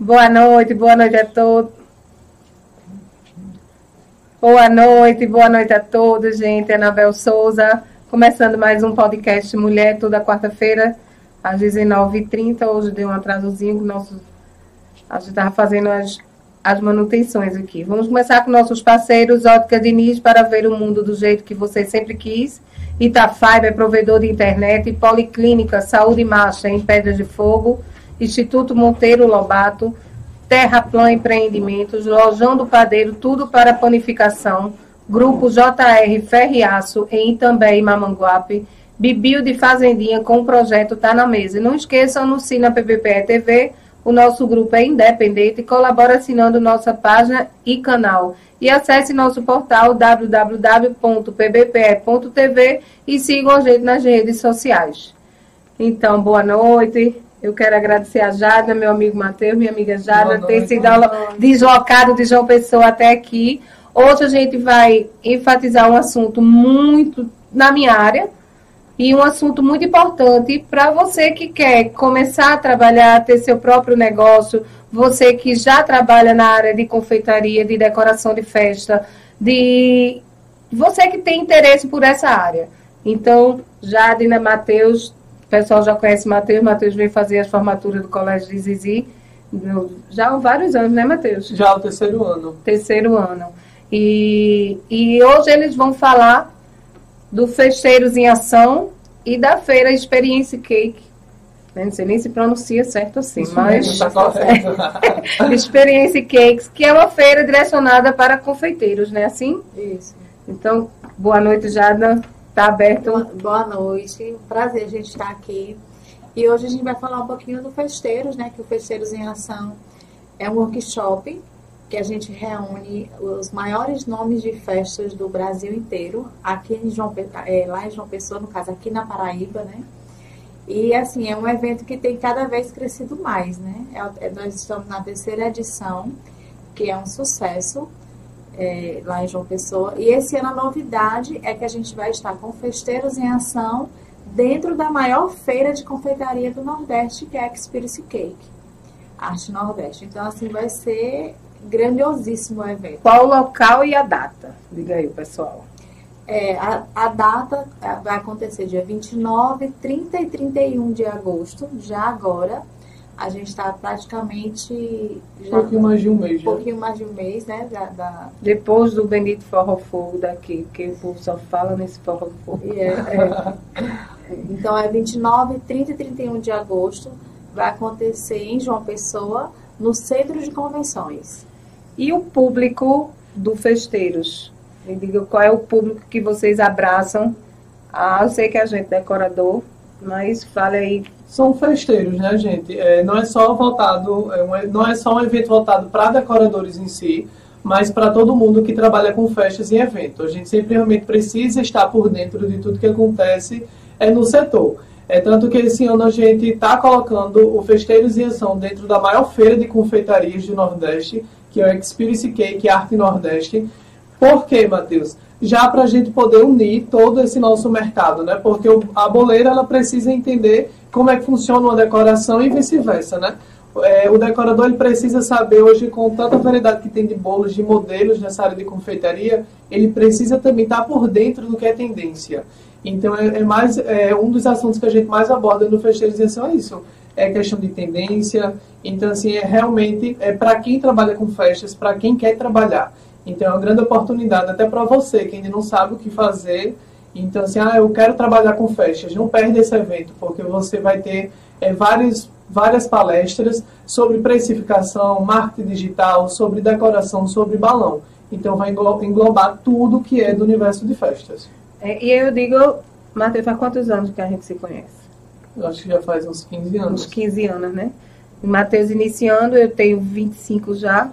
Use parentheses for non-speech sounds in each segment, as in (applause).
Boa noite, boa noite a todos. Boa noite, boa noite a todos, gente. Anabel Souza, começando mais um podcast Mulher, toda quarta-feira, às 19h30. Hoje deu um atrasozinho, nosso, a gente estava fazendo as, as manutenções aqui. Vamos começar com nossos parceiros, Ótica Diniz, para ver o mundo do jeito que você sempre quis. Itafiber, provedor de internet, Policlínica Saúde Marcha em Pedras de Fogo, Instituto Monteiro Lobato, Terraplan Empreendimentos, Lojão do Padeiro, tudo para panificação, Grupo JR Ferriaço em Itambé e Mamanguape, Bibio de Fazendinha com o projeto Tá na Mesa. E não esqueçam, anuncie na PBPE TV, o nosso grupo é independente e colabora assinando nossa página e canal. E acesse nosso portal www.pbpe.tv e sigam a gente nas redes sociais. Então, boa noite. Eu quero agradecer a Jada, meu amigo Matheus, minha amiga Jada, ter sido deslocado de João Pessoa até aqui. Hoje a gente vai enfatizar um assunto muito na minha área e um assunto muito importante para você que quer começar a trabalhar, ter seu próprio negócio, você que já trabalha na área de confeitaria, de decoração de festa, de você que tem interesse por essa área. Então, Jadina Matheus o pessoal já conhece Matheus. Matheus veio fazer as formaturas do Colégio de Zizi já há vários anos, né, Matheus? Já o terceiro ano. Terceiro ano. E, e hoje eles vão falar do Festeiros em Ação e da feira Experience Cake. Não sei nem se pronuncia certo assim, Isso mas. Mesmo, tá (laughs) Experience Cakes, que é uma feira direcionada para confeiteiros, né? Assim? Isso. Então, boa noite, Jada. Está aberto. Boa, noite, prazer a gente estar aqui. E hoje a gente vai falar um pouquinho do Festeiros, né? Que o Festeiros em Ação é um workshop que a gente reúne os maiores nomes de festas do Brasil inteiro, aqui em João, é, lá em João Pessoa, no caso aqui na Paraíba, né? E assim, é um evento que tem cada vez crescido mais, né? É, é nós estamos na terceira edição, que é um sucesso é, lá em João Pessoa. E esse ano a novidade é que a gente vai estar com festeiros em ação dentro da maior feira de confeitaria do Nordeste, que é a Experience Cake, Arte Nordeste. Então, assim, vai ser grandiosíssimo o evento. Qual o local e a data? Diga aí, pessoal. É, a, a data é, vai acontecer dia 29, 30 e 31 de agosto, já agora. A gente está praticamente. Já, um pouquinho mais de um mês. Um pouquinho mais de um mês, né? Da, da... Depois do Bendito Forró Fogo daqui, que o povo só fala nesse Forró Fogo. É, é. então é 29, 30 e 31 de agosto. Vai acontecer em João Pessoa, no Centro de Convenções. E o público do Festeiros? Me diga qual é o público que vocês abraçam. Ah, eu sei que a gente é decorador, mas fale aí são festeiros, né, gente? É, não é só voltado, é não é só um evento voltado para decoradores em si, mas para todo mundo que trabalha com festas e eventos. A gente sempre realmente precisa estar por dentro de tudo que acontece é, no setor. É tanto que esse ano a gente está colocando o Festeiros em Ação dentro da maior feira de confeitarias do Nordeste, que é o Experience Cake Arte Nordeste. Por quê, Matheus? Já para a gente poder unir todo esse nosso mercado, né? Porque a boleira ela precisa entender como é que funciona uma decoração e vice-versa, né? É, o decorador ele precisa saber hoje, com tanta variedade que tem de bolos, de modelos nessa área de confeitaria, ele precisa também estar por dentro do que é tendência. Então, é, é mais é, um dos assuntos que a gente mais aborda no Festeirização é isso. É questão de tendência. Então, assim, é realmente é para quem trabalha com festas, para quem quer trabalhar. Então, é uma grande oportunidade até para você, que ainda não sabe o que fazer, então, assim, ah, eu quero trabalhar com festas, não perde esse evento, porque você vai ter é, várias, várias palestras sobre precificação, marketing digital, sobre decoração, sobre balão. Então, vai englobar tudo que é do universo de festas. É, e eu digo, Matheus, faz quantos anos que a gente se conhece? Eu acho que já faz uns 15 anos. Uns 15 anos, né? Matheus iniciando, eu tenho 25 já,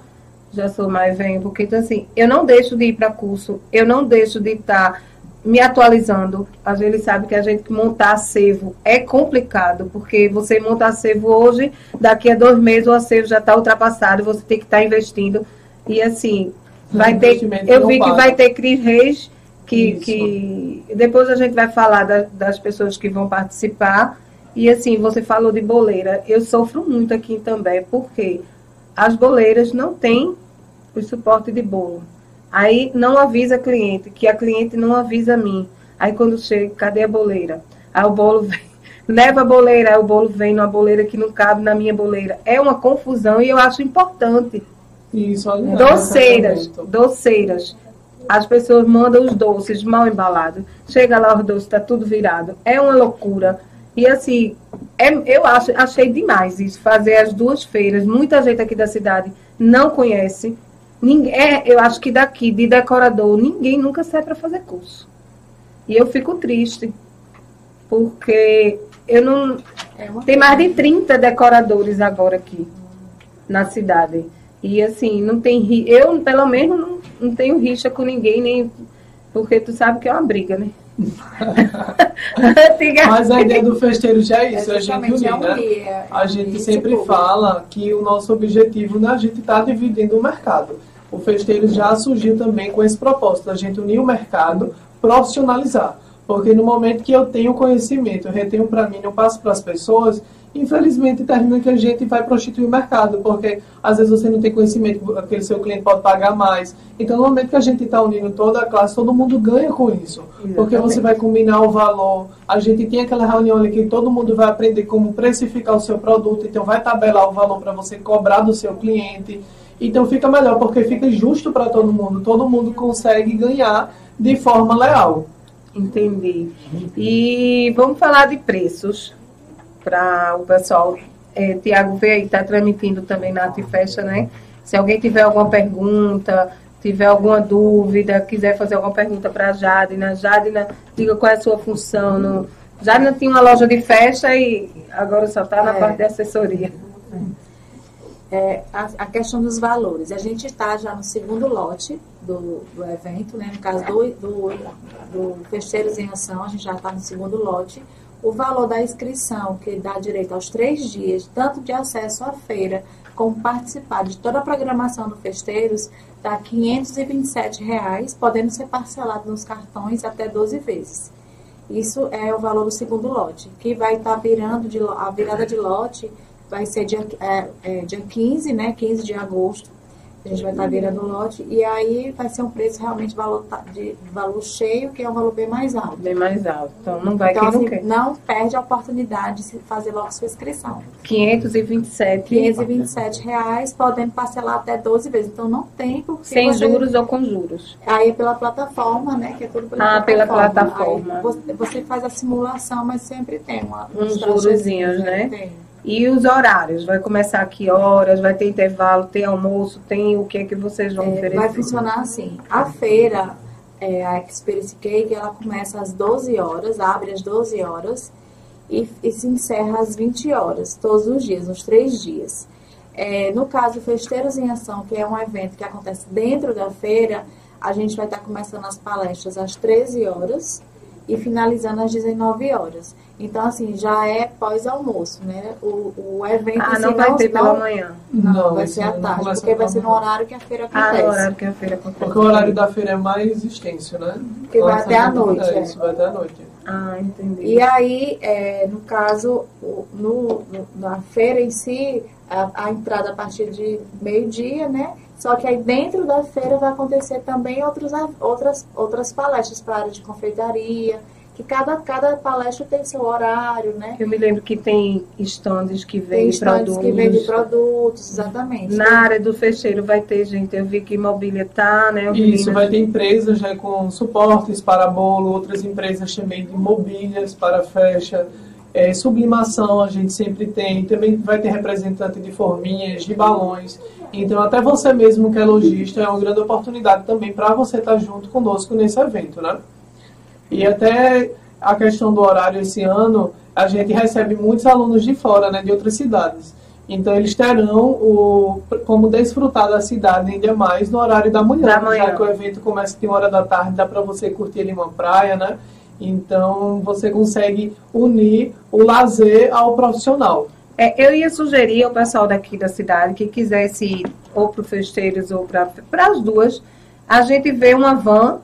já sou mais velho, porque então assim, eu não deixo de ir para curso, eu não deixo de estar me atualizando. Às vezes sabe que a gente montar acervo é complicado, porque você monta acervo hoje, daqui a dois meses o acervo já está ultrapassado, você tem que estar tá investindo. E assim, vai ter. Eu vi que vai ter Cris Reis, que, que depois a gente vai falar da, das pessoas que vão participar. E assim, você falou de boleira. Eu sofro muito aqui também, porque as boleiras não têm o suporte de bolo. Aí não avisa a cliente, que a cliente não avisa a mim. Aí quando chega, cadê a boleira? Aí o bolo (laughs) vem, leva a boleira, aí o bolo vem numa boleira que não cabe na minha boleira. É uma confusão e eu acho importante. Isso, olha, doceiras, doceiras. As pessoas mandam os doces mal embalados. Chega lá, os doces está tudo virado. É uma loucura. E assim, é, eu acho, achei demais isso, fazer as duas feiras. Muita gente aqui da cidade não conhece. Ninguém, é, eu acho que daqui, de decorador, ninguém nunca sai para fazer curso. E eu fico triste, porque eu não. É tem mais de 30 decoradores agora aqui na cidade. E assim, não tem. Eu, pelo menos, não, não tenho rixa com ninguém, nem. Porque tu sabe que é uma briga, né? Mas a ideia do festeiro já é isso, é a gente unir, é né? É a gente sempre fala que o nosso objetivo, né, a gente está dividindo o mercado. O festeiro já surgiu também com esse propósito, a gente unir o mercado, profissionalizar. Porque no momento que eu tenho conhecimento, eu retenho para mim, eu passo para as pessoas, infelizmente termina que a gente vai prostituir o mercado, porque às vezes você não tem conhecimento, aquele seu cliente pode pagar mais. Então, no momento que a gente está unindo toda a classe, todo mundo ganha com isso. Exatamente. Porque você vai combinar o valor. A gente tem aquela reunião ali que todo mundo vai aprender como precificar o seu produto, então vai tabelar o valor para você cobrar do seu cliente. Então fica melhor, porque fica justo para todo mundo. Todo mundo consegue ganhar de forma leal. Entendi. E vamos falar de preços para o pessoal. É, Tiago aí, está transmitindo também na Artifesta, né? Se alguém tiver alguma pergunta, tiver alguma dúvida, quiser fazer alguma pergunta para a Jadina, Jadina, diga qual é a sua função. No... Jadina tinha uma loja de festa e agora só está na é. parte de assessoria. É, a, a, questão dos valores. A gente está já no segundo lote do, do evento, né? no caso do, do, do Festeiros em Ação, a gente já está no segundo lote o valor da inscrição, que dá direito aos três dias, tanto de acesso à feira, como participar de toda a programação do Festeiros, dá 527 reais, podendo ser parcelado nos cartões até 12 vezes. Isso é o valor do segundo lote, que vai estar tá virando, de, a virada de lote vai ser dia, é, é, dia 15, né, 15 de agosto, a gente vai estar virando o lote e aí vai ser um preço realmente valor, de valor cheio, que é um valor bem mais alto. Bem mais alto. Então não vai então, assim, não quer. Não perde a oportunidade de fazer logo sua inscrição. 527. 527 reais, podendo parcelar até 12 vezes. Então não tem porque. Sem você... juros ou com juros. Aí é pela plataforma, né? Que é tudo pela ah, plataforma. pela plataforma. Aí você faz a simulação, mas sempre tem uma, uns jurozinhos, né? Tem. E os horários, vai começar a que horas, vai ter intervalo, tem almoço, tem o que é que vocês vão é, oferecer? Vai funcionar assim. A feira, é, a Experience Cake, ela começa às 12 horas, abre às 12 horas e, e se encerra às 20 horas, todos os dias, nos três dias. É, no caso, Festeiros em Ação, que é um evento que acontece dentro da feira, a gente vai estar começando as palestras às 13 horas e finalizando às 19 horas. Então, assim, já é pós-almoço, né? O, o evento ah, não vai ter pela manhã. Não, não vai ser à tarde, porque vai ser no horário que a feira acontece. Ah, no horário que a feira acontece. Porque o horário da feira é mais extenso, né? Porque vai até a noite. É, isso, vai até a noite. Ah, entendi. E aí, é, no caso, no, no, na feira em si, a, a entrada a partir de meio-dia, né? Só que aí dentro da feira vai acontecer também outros, outras, outras palestras para a área de confeitaria, que cada, cada palestra tem seu horário, né? Eu me lembro que tem estandes que vendem produtos. que vendem produtos, exatamente. Na área do fecheiro vai ter, gente, eu vi que mobília tá, né? Isso, vai ter empresas já com suportes para bolo, outras empresas também de mobílias para fecha. É, sublimação a gente sempre tem, também vai ter representante de forminhas, de balões. Então, até você mesmo que é lojista, é uma grande oportunidade também para você estar junto conosco nesse evento, né? E até a questão do horário esse ano, a gente recebe muitos alunos de fora, né, de outras cidades. Então eles terão o, como desfrutar da cidade ainda mais no horário da manhã, da manhã. já que o evento começa de uma hora da tarde, dá para você curtir ali uma praia, né? Então você consegue unir o lazer ao profissional. É, eu ia sugerir ao pessoal daqui da cidade que quisesse ir ou para o Festeiros ou para as duas, a gente vê uma van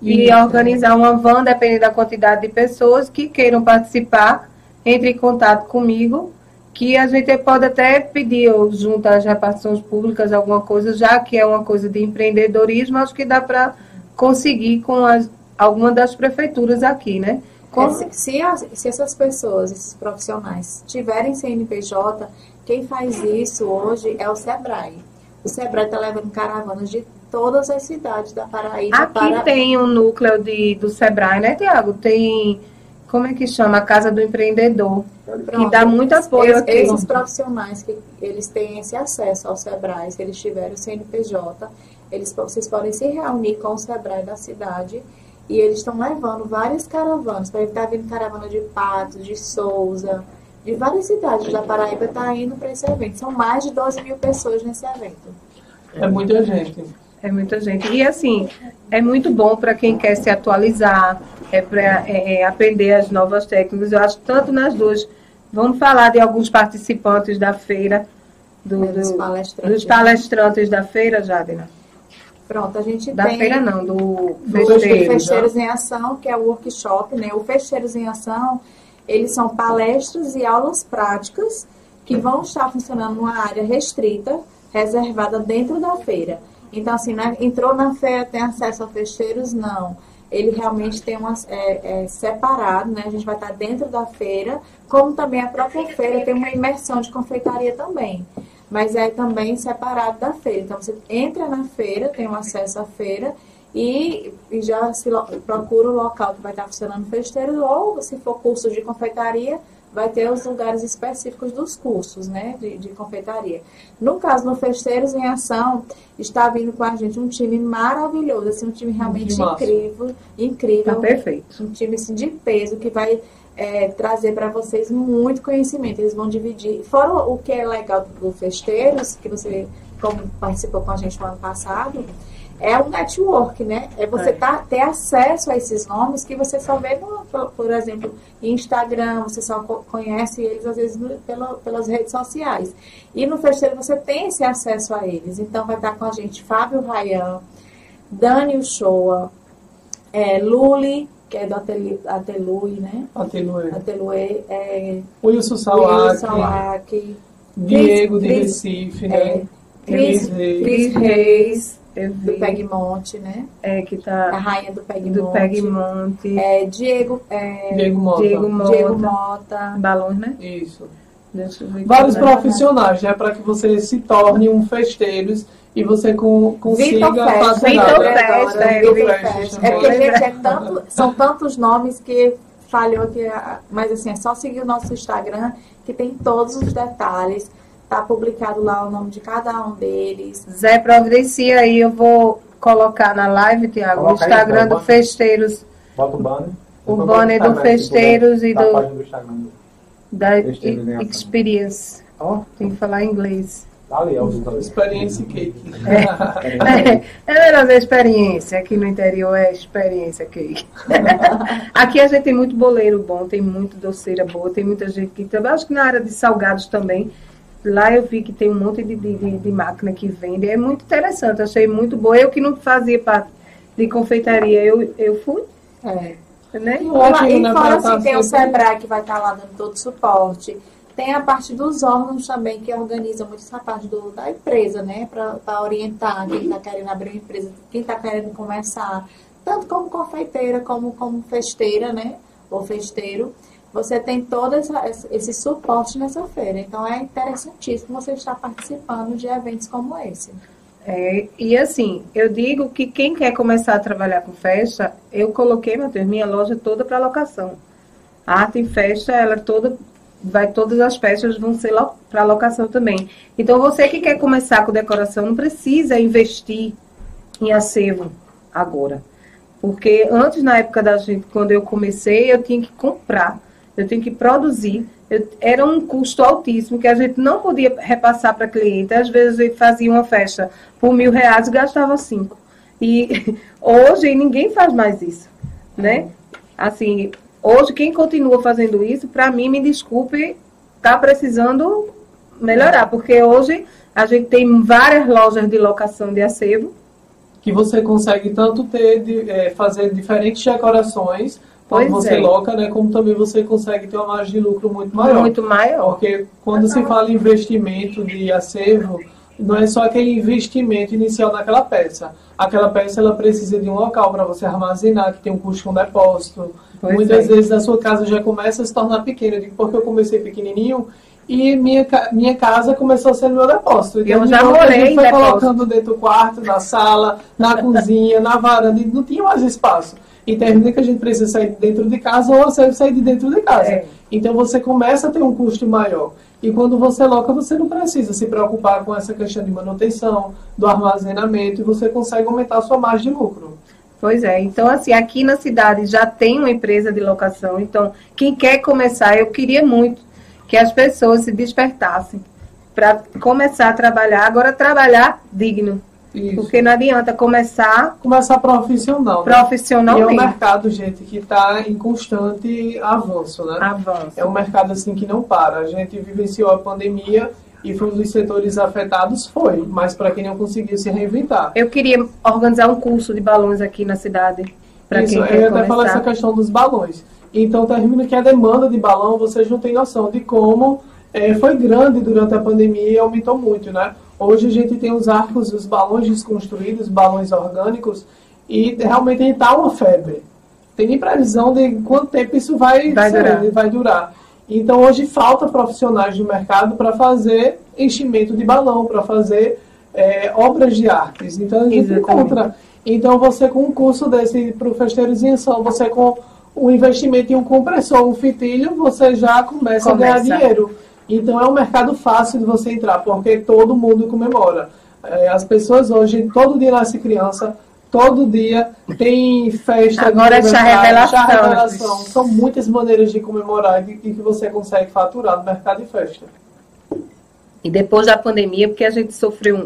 e organizar uma van, dependendo da quantidade de pessoas que queiram participar, entre em contato comigo, que a gente pode até pedir junto às repartições públicas alguma coisa, já que é uma coisa de empreendedorismo, acho que dá para conseguir com as, alguma das prefeituras aqui, né? Se, se, as, se essas pessoas, esses profissionais, tiverem CNPJ, quem faz isso hoje é o SEBRAE. O SEBRAE está levando caravanas de todas as cidades da Paraíba. Aqui para... tem um núcleo de, do SEBRAE, né, Tiago? Tem, como é que chama? A Casa do Empreendedor. Pronto. Que dá muito apoio esses, aqui. Esses profissionais que eles têm esse acesso ao SEBRAE, se eles tiverem o CNPJ, eles, vocês podem se reunir com o SEBRAE da cidade e eles estão levando várias caravanas. Para estar vindo caravana de Patos, de Souza, de várias cidades da Paraíba está indo para esse evento. São mais de 12 mil pessoas nesse evento. É muita gente. É muita gente. E assim, é muito bom para quem quer se atualizar, é para é, é, aprender as novas técnicas. Eu acho tanto nas duas. Vamos falar de alguns participantes da feira, do, do, dos, palestrantes. dos palestrantes da feira, Jadena. Pronto, a gente da tem... Da feira não, do, do Festeiro, Festeiros em Ação, que é o workshop, né? O Festeiros em Ação, eles são palestras e aulas práticas que vão estar funcionando numa área restrita, reservada dentro da feira. Então, assim, né? entrou na feira, tem acesso a festeiros? Não. Ele realmente tem uma, é, é, separado, né? A gente vai estar dentro da feira, como também a própria feira tem uma imersão de confeitaria também mas é também separado da feira. Então você entra na feira, tem um acesso à feira e, e já se procura o local que vai estar funcionando o festeiro, ou se for curso de confeitaria, vai ter os lugares específicos dos cursos, né, de, de confeitaria. No caso, no Festeiros em Ação, está vindo com a gente um time maravilhoso, assim, um time realmente incrível, incrível. Tá perfeito. Um time assim, de peso que vai é, trazer para vocês muito conhecimento. Eles vão dividir. Fora o que é legal do Festeiros, que você como participou com a gente no ano passado, é um network, né? É você é. Tá, ter acesso a esses nomes que você só vê, no, por, exemplo, Instagram, você só conhece eles às vezes no, pela, pelas redes sociais. E no Festeiro você tem esse acesso a eles. Então vai estar com a gente Fábio Rayan, Dani Uchoa, é, Luli, que é do Atelui, né? Atelui. Atelui. É, Wilson Salak. Diego de Recife, né? É, Cris, Cris Reis, do Pegmonte, né? É, que tá... A rainha do Pegmonte. Do Pegmonte. É, Diego... É, Diego Mota. Diego Mota. Diego Mota. Balões, né? Isso. Vários profissionais, né? Para que você se torne um festeiros e você com, consiga Vitor Festa, Vitor Festa, é, Vitor Festa. É porque, gente, é tanto, são tantos nomes que falhou aqui, mas assim, é só seguir o nosso Instagram, que tem todos os detalhes. Tá publicado lá o nome de cada um deles. Zé, providencia aí, eu vou colocar na live, Tiago, o Instagram aí, do Festeiros. Bota o banner. O banner do Festeiros e do, do da Experience. Oh. Tem que falar em inglês. Ali, é experiência cake. É, é, é melhor experiência. Aqui no interior é experiência cake. Aqui a gente tem muito boleiro bom, tem muito doceira boa, tem muita gente que trabalha. Acho que na área de salgados também. Lá eu vi que tem um monte de, de, de máquina que vende. É muito interessante, achei muito boa. Eu que não fazia parte de confeitaria, eu, eu fui. É. Né? E, e fora assim, tem o Sebrae que vai estar lá dando todo o suporte tem a parte dos órgãos também, que organiza muito essa parte do, da empresa, né? Para orientar quem está querendo abrir uma empresa, quem está querendo começar, tanto como confeiteira, como como festeira, né? Ou festeiro. Você tem todo essa, esse suporte nessa feira. Então é interessantíssimo você estar participando de eventos como esse. É, e assim, eu digo que quem quer começar a trabalhar com festa, eu coloquei, Matheus, minha loja toda para locação. A arte em festa, ela é toda vai todas as peças vão ser para locação também. Então você que quer começar com decoração não precisa investir em acervo agora. Porque antes, na época da gente, quando eu comecei, eu tinha que comprar, eu tinha que produzir. Eu, era um custo altíssimo que a gente não podia repassar para cliente. Às vezes gente fazia uma festa por mil reais e gastava cinco. E (laughs) hoje ninguém faz mais isso, né? Assim, Hoje, quem continua fazendo isso, para mim, me desculpe, está precisando melhorar, porque hoje a gente tem várias lojas de locação de acervo. Que você consegue tanto ter, de, é, fazer diferentes decorações, quando Pois você é. loca, né, como também você consegue ter uma margem de lucro muito maior. Muito maior. Porque quando se fala em investimento de acervo, não é só aquele investimento inicial naquela peça. Aquela peça ela precisa de um local para você armazenar, que tem um custo com depósito. Pois Muitas é. vezes a sua casa já começa a se tornar pequena. Porque eu comecei pequenininho e minha, minha casa começou a ser meu depósito. Eu já que a morei gente foi depósito. colocando dentro do quarto, na sala, na (laughs) cozinha, na varanda, e não tinha mais espaço. E termina que a gente precisa sair de dentro de casa ou você sair de dentro de casa. É. Então você começa a ter um custo maior. E quando você loca, você não precisa se preocupar com essa questão de manutenção, do armazenamento, e você consegue aumentar a sua margem de lucro. Pois é, então assim, aqui na cidade já tem uma empresa de locação, então quem quer começar, eu queria muito que as pessoas se despertassem para começar a trabalhar, agora trabalhar digno, Isso. porque não adianta começar Começar profissional. né? E é um profissionalmente. mercado, gente, que está em constante avanço, né? Avanço. É um mercado assim que não para. A gente vivenciou a pandemia e foi um dos setores afetados, foi. Mas para quem não conseguiu se reinventar. Eu queria organizar um curso de balões aqui na cidade, Isso, quem eu ia até falar essa questão dos balões. Então, termina que a demanda de balão, vocês não têm noção de como eh, foi grande durante a pandemia e aumentou muito, né? Hoje a gente tem os arcos, os balões desconstruídos, balões orgânicos, e realmente está uma febre. Tem nem previsão de quanto tempo isso vai, Vai ser, durar. vai durar. Então, hoje falta profissionais no mercado para fazer enchimento de balão, para fazer eh, obras de artes. Então, a gente Exatamente. encontra então, você com um curso desse para o Festeiros em Ação, você com um investimento em um compressor, um fitilho, você já começa, a Começa. ganhar dinheiro. Então, é um mercado fácil de você entrar, porque todo mundo comemora. É, as pessoas hoje, todo dia nasce criança, todo dia tem festa. de Agora é chá revelação, chá né? revelação. São muitas maneiras de comemorar e que você consegue faturar no mercado de festa. E depois da pandemia, porque a gente sofreu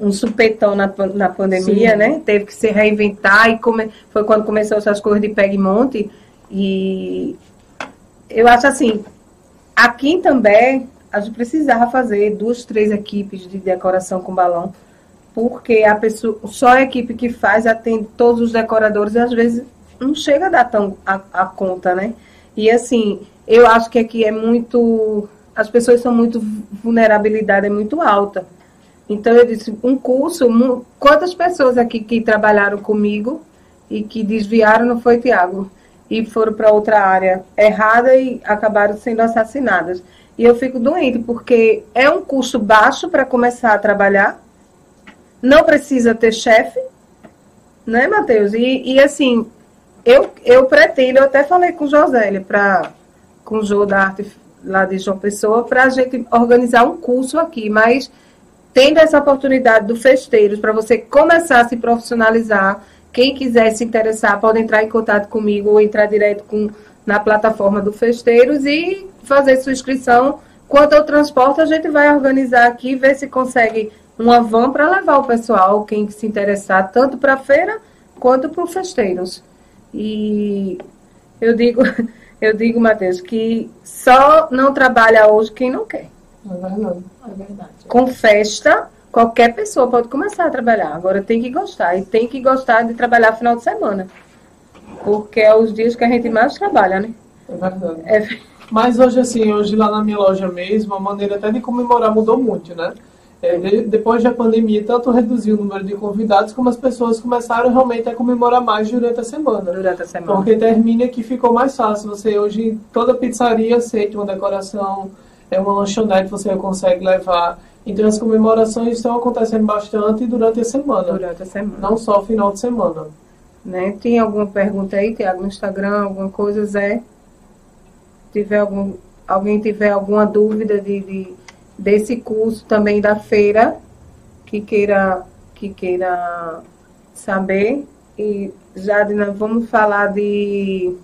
um, um supetão na, na pandemia, Sim. né? Teve que se reinventar e come, foi quando começou essas coisas de pega e monte. E eu acho assim, aqui em També, a gente precisava fazer duas, três equipes de decoração com balão, porque a pessoa, só a equipe que faz atende todos os decoradores e às vezes não chega a dar tão a, a conta, né? E assim, eu acho que aqui é muito. As pessoas são muito. vulnerabilidade é muito alta. Então eu disse, um curso, quantas pessoas aqui que trabalharam comigo e que desviaram não foi Tiago? E foram para outra área errada e acabaram sendo assassinadas. E eu fico doente, porque é um custo baixo para começar a trabalhar, não precisa ter chefe, né, Matheus? E, e assim, eu, eu pretendo, eu até falei com Josélia, pra, com o Jô da Arte lá de João Pessoa, para a gente organizar um curso aqui, mas tendo essa oportunidade do Festeiros para você começar a se profissionalizar, quem quiser se interessar pode entrar em contato comigo ou entrar direto com, na plataforma do Festeiros e fazer sua inscrição. Quanto ao transporte, a gente vai organizar aqui, ver se consegue uma van para levar o pessoal, quem se interessar, tanto para a feira quanto para o Festeiros. E eu digo, (laughs) eu digo, Matheus, que só não trabalha hoje quem não quer. É verdade. É verdade. Com festa, qualquer pessoa pode começar a trabalhar. Agora tem que gostar. E tem que gostar de trabalhar final de semana. Porque é os dias que a gente mais trabalha, né? É verdade. É, Mas hoje, assim, hoje lá na minha loja mesmo, a maneira até de comemorar mudou muito, né? É, de- depois da pandemia, tanto reduziu o número de convidados, como as pessoas começaram realmente a comemorar mais durante a semana. durante a semana. Porque termina que ficou mais fácil. Você hoje, toda pizzaria aceita uma decoração, é uma lanchonete você consegue levar. Então as comemorações estão acontecendo bastante durante a semana, Durante a semana. não só final de semana. Né? Tem alguma pergunta aí, Tiago, no Instagram, alguma coisa, Zé? Tiver algum, alguém tiver alguma dúvida de, de- desse curso também da feira, que queira, que queira saber. E Jadina, vamos falar de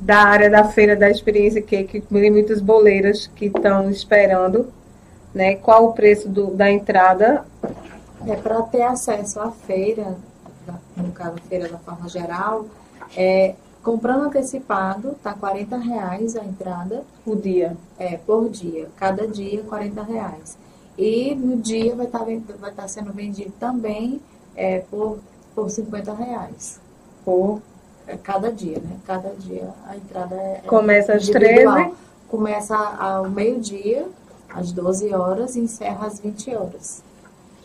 da área da feira da experiência que, que tem muitas boleiras que estão esperando, né? Qual o preço do, da entrada? É para ter acesso à feira, no caso a feira da forma geral, é, comprando antecipado, tá 40 reais a entrada O dia. é, por dia. Cada dia 40 reais. E no dia vai estar vai estar sendo vendido também é, por, por 50 reais. Por é cada dia, né? Cada dia a entrada é. Começa às individual. 13. Começa ao meio-dia, às 12 horas, e encerra às 20 horas.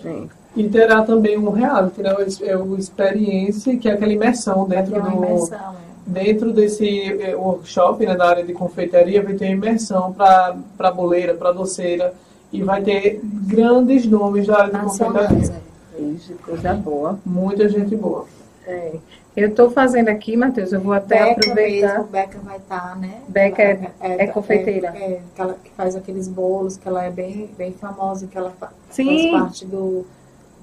Sim. E terá também um reality, né? É o experiência, que é aquela imersão dentro É uma do. imersão, é. Dentro desse eh, workshop, né, da área de confeitaria, vai ter imersão para boleira, para doceira, e vai ter grandes nomes da área de Nacionais, confeitaria. é. Isso, coisa boa. Muita gente boa. É. Eu estou fazendo aqui, Matheus, eu vou até Beca aproveitar. mesmo, Beca vai estar, né? Beca é- Ela é confeiteira. É, é, que, ela, que faz aqueles bolos, que ela é bem, bem famosa, que ela fa- Sim. faz parte do,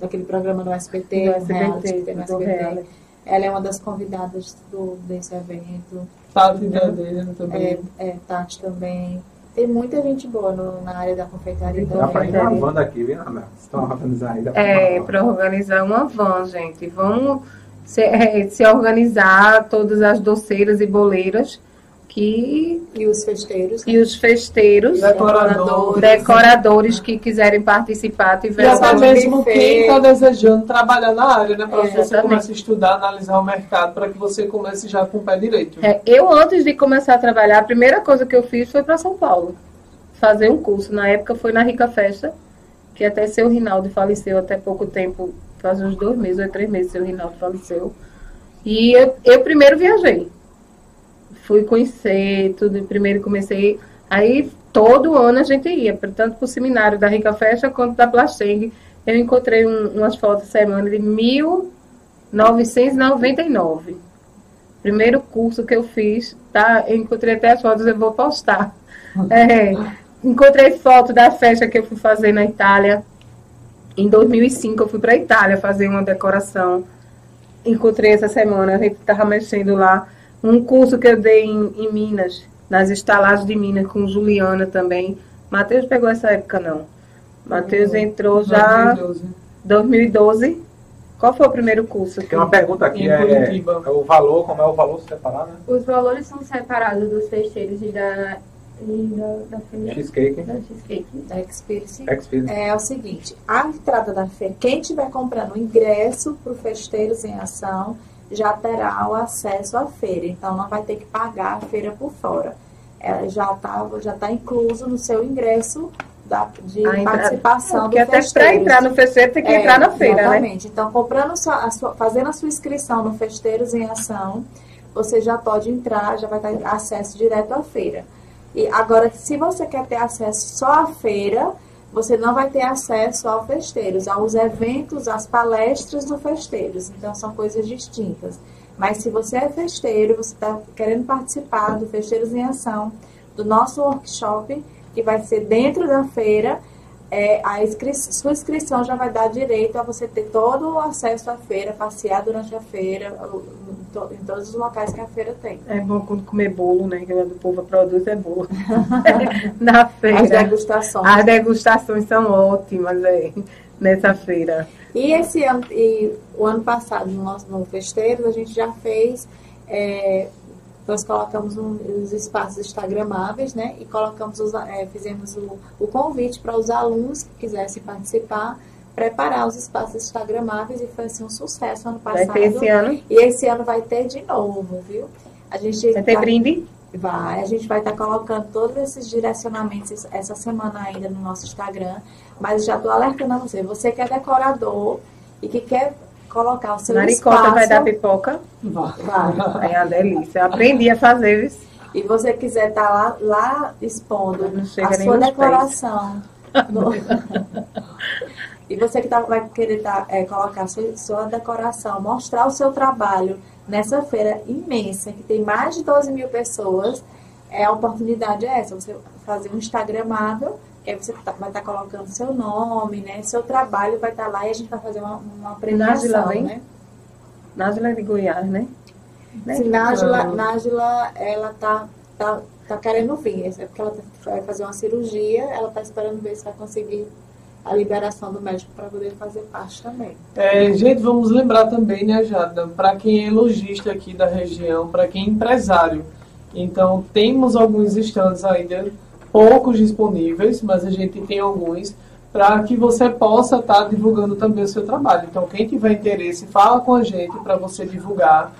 daquele programa do SBT, Do um reality no do SBT. reality. Ela é uma das convidadas do, desse evento. Tati Verdelha também. É, é, Tati também. Tem muita gente boa no- na área da confeitaria. Dá Dá pra ir também. na banda aqui, viu, Ana? Vocês estão organizando aí. É, van. para organizar uma van, gente. Vamos se, é, se organizar todas as doceiras e boleiras que E os festeiros. e os festeiros, Decoradores. decoradores que quiserem participar, E tiverem até mesmo buffet. quem está desejando trabalhar na área, né? Para É, que você exatamente. comece a estudar, analisar o mercado, para que você comece já com o pé direito. É, eu, antes de começar a trabalhar, a primeira coisa que eu fiz foi para São Paulo. Fazer um curso. Na época foi na Rica Festa, que até seu Rinaldo faleceu até pouco tempo, faz uns dois meses ou três meses, seu Rinaldo faleceu. E eu, eu primeiro viajei. Fui conhecer tudo. Primeiro comecei. Aí todo ano a gente ia, tanto para o seminário da Rica Festa quanto da Plasteng. Eu encontrei um- umas fotos semana de 1999. Primeiro curso que eu fiz, tá? Eu encontrei até as fotos, eu vou postar. (laughs) É, encontrei foto da festa que eu fui fazer na Itália. Em 2005 eu fui para a Itália fazer uma decoração. Encontrei essa semana, a gente estava mexendo lá. Um curso que eu dei em, em Minas, nas estalagens de Minas, com Juliana também. Matheus pegou essa época, não. Matheus entrou já 2012. 2012. Qual foi o primeiro curso? que- Tem uma pergunta aqui, Em é, é o valor, como é o valor separado, né? Os valores são separados dos festeiros e da, e da, feira Cheesecake, da cheesecake. Da Experience. Experience. É o seguinte, a entrada da feira, quem estiver comprando o ingresso para o Festeiros em Ação já terá o acesso à feira, então não vai ter que pagar a feira por fora. Ela já está já tá incluso no seu ingresso da, de A entrada- participação Porque do até para entrar no festeiro tem que É, entrar na feira, né? Exatamente. Então, comprando sua, a sua- fazendo a sua inscrição no Festeiros em Ação, você já pode entrar, já vai ter acesso direto à feira. E agora, se você quer ter acesso só à feira, você não vai ter acesso ao Festeiros, aos eventos, às palestras do Festeiros. Então, são coisas distintas. Mas se você é festeiro, você está querendo participar do Festeiros em Ação, do nosso workshop, que vai ser dentro da feira, é, a inscri- sua inscrição já vai dar direito a você ter todo o acesso à feira, passear durante a feira, em, to- em todos os locais que a feira tem. É bom quando comer bolo, né? Que o povo produz é bolo. (laughs) Na As feira. degustações. As degustações são ótimas é, nessa feira. E esse ano, e o ano passado, no nosso no Festeiros, a gente já fez. é, nós colocamos um- os espaços instagramáveis, né? E colocamos os, é, fizemos o, o convite para os alunos que quisessem participar, preparar os espaços instagramáveis e foi assim um sucesso ano Vai passado. ter esse ano. E esse ano vai ter de novo, viu? A gente Vai ter tá- brinde. Vai, a gente vai estar colocando todos esses direcionamentos essa semana ainda no nosso Instagram, mas já estou alertando a você. Você que é decorador e que quer colocar o seu Maricota espaço, vai dar pipoca. Vai. vai. É uma delícia. Eu aprendi a fazer isso. E você quiser estar lá, lá expondo a sua decoração. no- (laughs) (laughs) e você que tá, vai querer tá, é, colocar sua, sua decoração, mostrar o seu trabalho nessa feira imensa, que tem mais de 12 mil pessoas, é a oportunidade é essa, você fazer um Instagramável, que aí você tá- vai estar colocando seu nome, né? Seu trabalho vai estar lá e a gente vai fazer uma, uma premiação, vem? né? Nájila de Goiás, né? Né? Sim, Nájila. Nájila, ela tá, tá, tá querendo vir. É porque ela tá- vai fazer uma cirurgia, ela tá esperando ver se vai conseguir a liberação do médico para poder fazer parte também. É, gente, vamos lembrar também, né, Jada, para quem é lojista aqui da região, para quem é empresário. Então, temos alguns estandes ainda, poucos disponíveis, mas a gente tem alguns, para que você possa estar divulgando também o seu trabalho. Então, quem tiver interesse, fala com a gente para você divulgar.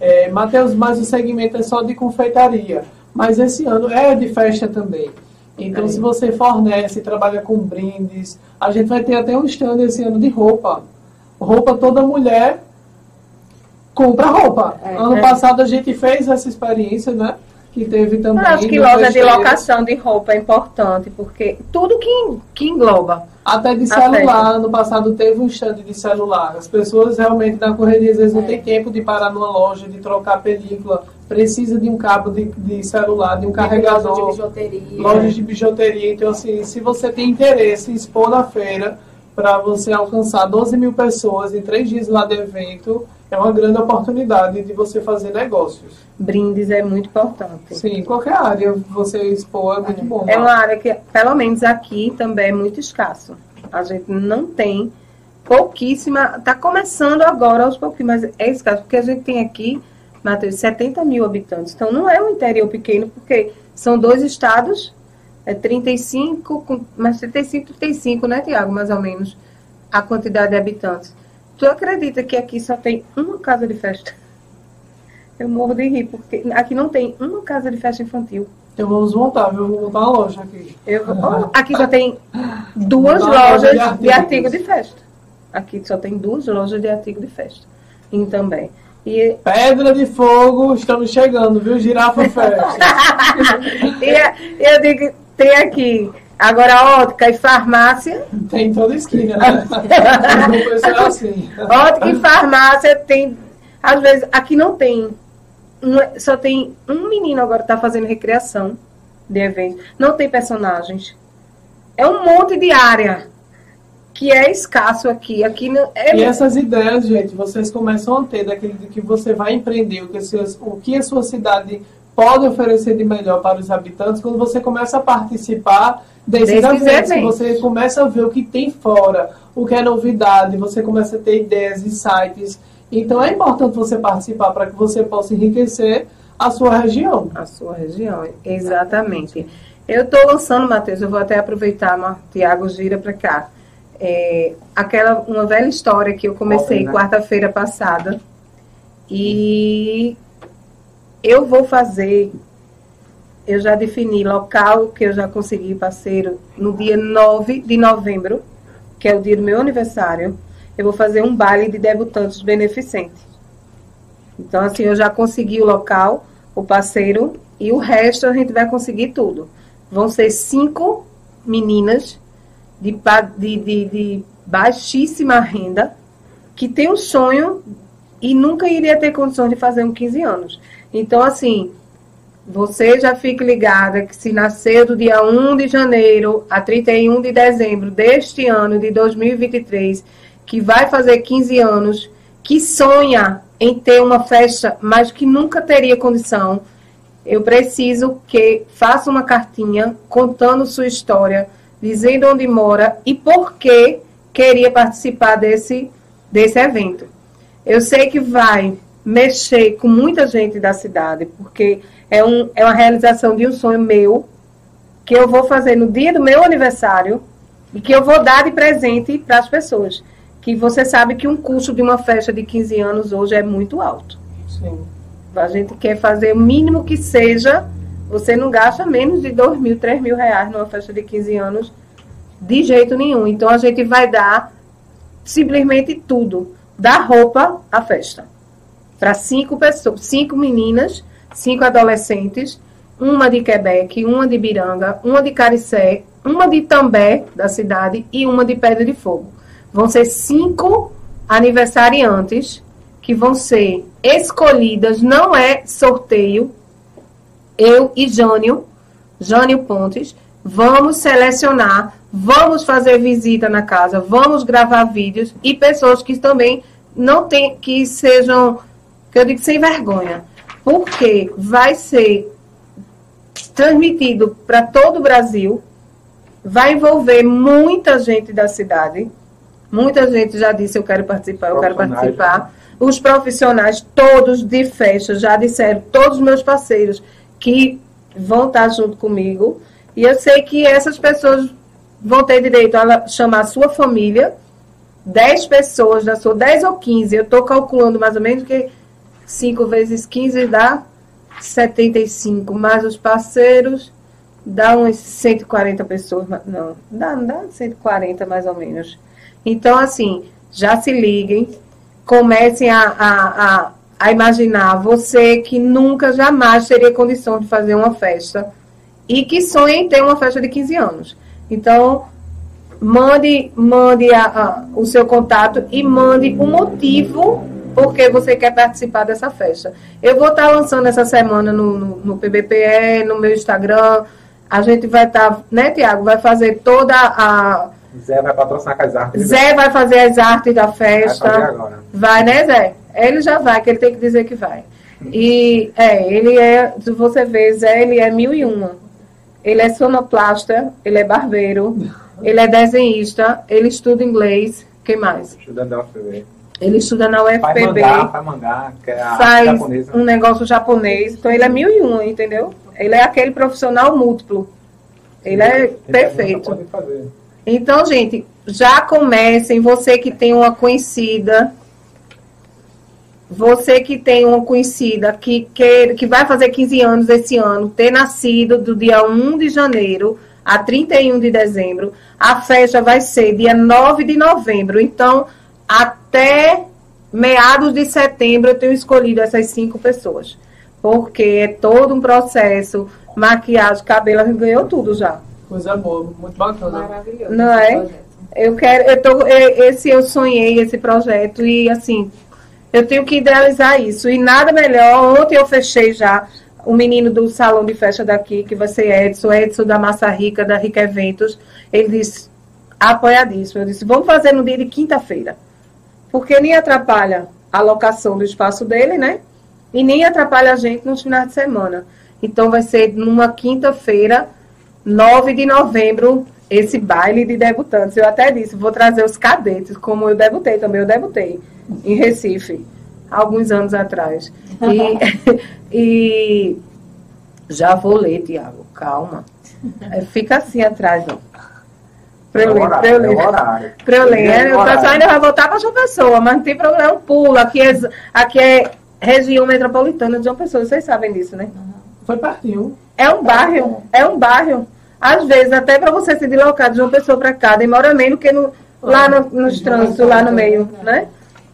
É, Matheus, mas o segmento é só de confeitaria. Mas esse ano é de festa também. Então, se você fornece, trabalha com brindes, a gente vai ter até um stand esse ano de roupa. Roupa toda mulher compra roupa. É, ano é. passado a gente fez essa experiência, né? Que teve também. Eu acho que loja de locação de roupa é importante, porque tudo que, que engloba. Até de celular, festa. ano passado teve um stand de celular. As pessoas realmente na correria às vezes É. não tem tempo de parar numa loja, de trocar película, precisa de um cabo de, de celular, de um Loja de carregador, bijuteria. lojas de bijuteria. Então, assim, se você tem interesse em expor na feira para você alcançar 12 mil pessoas em três dias lá de evento, é uma grande oportunidade de você fazer negócios. Brindes é muito importante. Sim, qualquer área você expor é muito bom. É uma área que, pelo menos aqui, também é muito escasso. A gente não tem pouquíssima. Está começando agora aos pouquinhos, mas é escasso, porque a gente tem aqui, Matheus, 70 mil habitantes. Então não é um interior pequeno, porque são dois estados, é 35, com- mas 35, 35, né, Tiago? Mais ou menos, a quantidade de habitantes. Tu acredita que aqui só tem uma casa de festa? Eu morro de rir, porque aqui não tem uma casa de festa infantil. Então vamos montar, viu? Vou montar uma loja aqui. Eu, oh, aqui só tem duas lojas de de artigos. artigo de festa. Aqui só tem duas lojas de artigo de festa. E também. E, Pedra de Fogo, estamos chegando, viu? Girafa Festa. (laughs) e eu digo, tem aqui agora ótica e farmácia. Tem em toda esquina, né? É (laughs) assim. Ótica e farmácia tem. Às vezes, aqui não tem. um- só tem um menino agora que está fazendo recreação de evento. Não tem personagens. É um monte de área que é escasso aqui. Aqui não, é E essas ideias, gente, vocês começam a ter daquele de que você vai empreender, o que, as suas- o que a sua cidade pode oferecer de melhor para os habitantes, quando você começa a participar desses Desses eventos, você começa a ver o que tem fora, o que é novidade, você começa a ter ideias, insights. Então é importante você participar para que você possa enriquecer a sua região. A sua região, exatamente. Eu estou lançando, Matheus, eu vou até aproveitar, Tiago gira para cá. É, aquela, uma velha história que eu comecei né? quarta-feira passada. E eu vou fazer, eu já defini local que eu já consegui parceiro no dia 9 de novembro, que é o dia do meu aniversário. Eu vou fazer um baile de debutantes beneficente. Então, assim, eu já consegui o local, o parceiro, e o resto a gente vai conseguir tudo. Vão ser cinco meninas de, de, de, de baixíssima renda que tem um sonho e nunca iria ter condições de fazer um 15 anos. Então, assim, você já fique ligada que se nascer do dia 1 de janeiro a 31 de dezembro deste ano de 2023, que vai fazer 15 anos, que sonha em ter uma festa, mas que nunca teria condição, eu preciso que faça uma cartinha contando sua história, dizendo onde mora e por que queria participar desse, desse evento. Eu sei que vai mexer com muita gente da cidade, porque é, um, é uma realização de um sonho meu, que eu vou fazer no dia do meu aniversário e que eu vou dar de presente para as pessoas. Que você sabe que um custo de uma festa de 15 anos hoje é muito alto. Sim. A gente quer fazer o mínimo que seja, você não gasta menos de 2 mil, 3 mil reais numa festa de 15 anos, de jeito nenhum. Então a gente vai dar simplesmente tudo, da roupa à festa. Para cinco pessoas, cinco meninas, cinco adolescentes, uma de Quebec, uma de Biranga, uma de Caricé, uma de També, da cidade, e uma de Pedra de Fogo. Vão ser cinco aniversariantes que vão ser escolhidas, não é sorteio. Eu e Jânio, Jânio Pontes, vamos selecionar, vamos fazer visita na casa, vamos gravar vídeos e pessoas que também não tem, que sejam, que eu digo sem vergonha, porque vai ser transmitido para todo o Brasil, vai envolver muita gente da cidade, muita gente já disse eu quero participar, eu quero participar. Os profissionais todos de festa já disseram, todos os meus parceiros que vão estar junto comigo. E eu sei que essas pessoas vão ter direito a chamar a sua família, 10 pessoas da sua, 10 ou 15, eu estou calculando mais ou menos que 5 vezes 15 dá 75, mais os parceiros, dá uns 140 pessoas. Não, dá, dá 140 mais ou menos. Então, assim, já se liguem, comecem a, a, a, a imaginar você que nunca, jamais teria condição de fazer uma festa e que sonha em ter uma festa de 15 anos. Então, mande, mande a, a, o seu contato e mande o motivo porque você quer participar dessa festa. Eu vou estar lançando essa semana no, no, no PBPE, no meu Instagram. A gente vai estar, né, Tiago? Vai fazer toda a. Zé vai patrocinar com as artes. Zé vai fazer as artes da festa. Vai, agora. vai, né, Zé? Ele já vai, que ele tem que dizer que vai. E é, ele é, se você ver, Zé, ele é mil e uma. Ele é sonoplasta, ele é barbeiro, ele é desenhista, ele estuda inglês. Quem mais? Estuda da. Ele estuda na UFPB. Faz mangá, faz, mangá, que é faz japonesa. um negócio japonês. Então ele é mil e um, entendeu? Ele é aquele profissional múltiplo. Ele é perfeito. Então, gente, já comecem. Você que tem uma conhecida, você que tem uma conhecida que, que, que vai fazer 15 anos esse ano, ter nascido do dia 1 de janeiro a 31 de dezembro, a festa vai ser dia 9 de novembro. Então, até meados de setembro eu tenho escolhido essas cinco pessoas. Porque é todo um processo, maquiagem, cabelo, a gente ganhou tudo já. Coisa boa, muito bacana. Maravilhoso. Não é? Eu quero, eu tô, esse eu sonhei esse projeto e assim, eu tenho que idealizar isso. E nada melhor, ontem eu fechei já o menino do salão de festa daqui, que vai ser Edson, Edson da Massa Rica, da Rica Eventos, ele disse, apoiadíssimo. Eu disse, vamos fazer no dia de quinta-feira porque nem atrapalha a locação do espaço dele, né? E nem atrapalha a gente nos finais de semana. Então vai ser numa quinta-feira, 9 de novembro, esse baile de debutantes. Eu até disse, vou trazer os cadetes, como eu debutei também, eu debutei em Recife, alguns anos atrás. E, (laughs) e já vou ler, Tiago, calma. (laughs) Fica assim atrás, não. Pra eu ler, pra eu ler. Pra eu ler. O pessoal ainda vai voltar para João Pessoa, mas não tem problema, é um pulo. Aqui é, aqui é região metropolitana de João Pessoa, vocês sabem disso, né? Foi pertinho. É um bairro, é um bairro. Às vezes, até para você se deslocar de João Pessoa para cá, demora menos que no, lá no, nos trânsitos, lá no meio, né?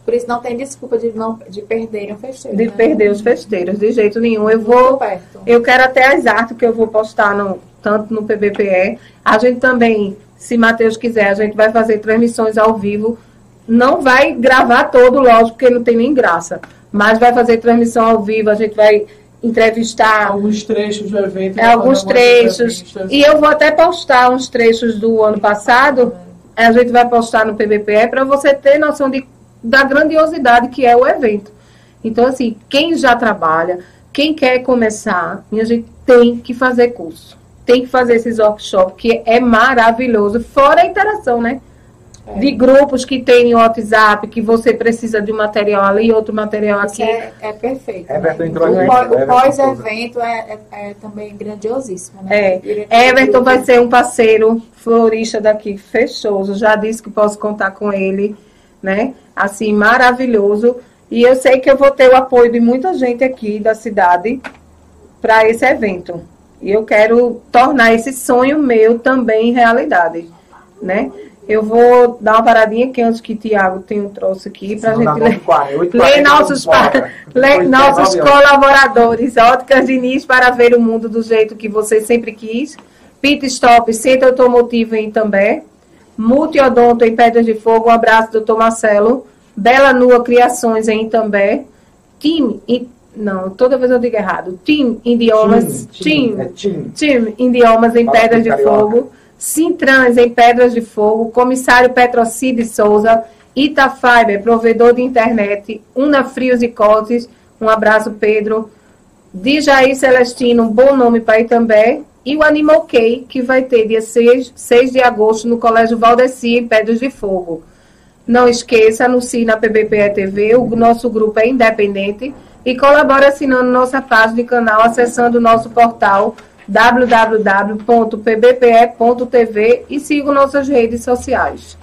Por isso não tem desculpa de, não, de perder o festeiro. De né? perder os festeiros, de jeito nenhum. Eu vou. Eu quero até as artes que eu vou postar no, tanto no PBPE. A gente também se Matheus quiser, a gente vai fazer transmissões ao vivo. Não vai gravar todo, lógico, porque não tem nem graça. Mas vai fazer transmissão ao vivo, a gente vai entrevistar. Alguns trechos do evento. É, alguns trechos. E eu vou até postar uns trechos do ano passado. A gente vai postar no PBPE para você ter noção de, da grandiosidade que é o evento. Então, assim, quem já trabalha, quem quer começar, a gente tem que fazer curso tem que fazer esses workshops, que é maravilhoso. Fora a interação, né? É. De grupos que tem WhatsApp, que você precisa de um material ali, outro material aqui. É, é perfeito. Everton né? entrou O, o pós-evento é, é, é, também grandiosíssimo, né? É. Everton vai ser um parceiro florista daqui, fechoso. Já disse que posso contar com ele, né? Assim, maravilhoso. E eu sei que eu vou ter o apoio de muita gente aqui da cidade para esse evento. E eu quero tornar esse sonho meu também realidade, né? Eu vou dar uma paradinha aqui antes que o Tiago tenha um troço aqui para a gente ler, ler nossos, ler nossos colaboradores. Óticas Diniz para ver o mundo do jeito que você sempre quis. Pit Stop, Centro Automotivo em Itambé. Multiodonto em Pedras de Fogo. Um abraço, doutor Marcelo. Bela Nua Criações em Itambé. Time não, toda vez eu digo errado. Team Idiomas. Team. Team, é team. team Idiomas em Fala Pedras de Fogo. Sintrans em Pedras de Fogo. Comissário Petrocide Souza. Itafiber, provedor de internet. Una Frios e Cortes. Um abraço, Pedro. Dijaí Celestino, um bom nome para Itambé. E o Animal K, que vai ter dia 6, 6 de agosto no Colégio Valdeci, em Pedras de Fogo. Não esqueça, anuncie na PBPE TV. O nosso grupo é independente e colabore assinando nossa página e canal, acessando nosso portal www.pbpe.tv e siga nossas redes sociais.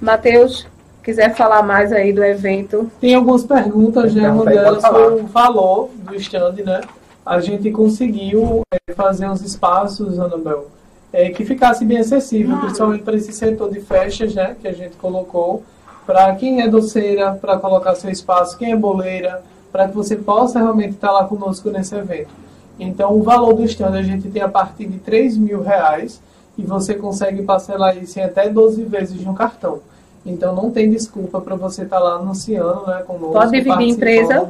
Matheus? quiser falar mais aí do evento. Tem algumas perguntas, né? Uma delas foi o valor do stand, né? A gente conseguiu é, fazer uns espaços, Anabel, é, que ficasse bem acessível, principalmente para esse setor de festas, né? Que a gente colocou. Para quem é doceira, para colocar seu espaço, quem é boleira, para que você possa realmente estar lá conosco nesse evento. Então, o valor do stand a gente tem a partir de 3 mil reais e você consegue parcelar isso em até 12 vezes no cartão. Então, não tem desculpa para você estar lá anunciando né, conosco. Pode dividir em empresa?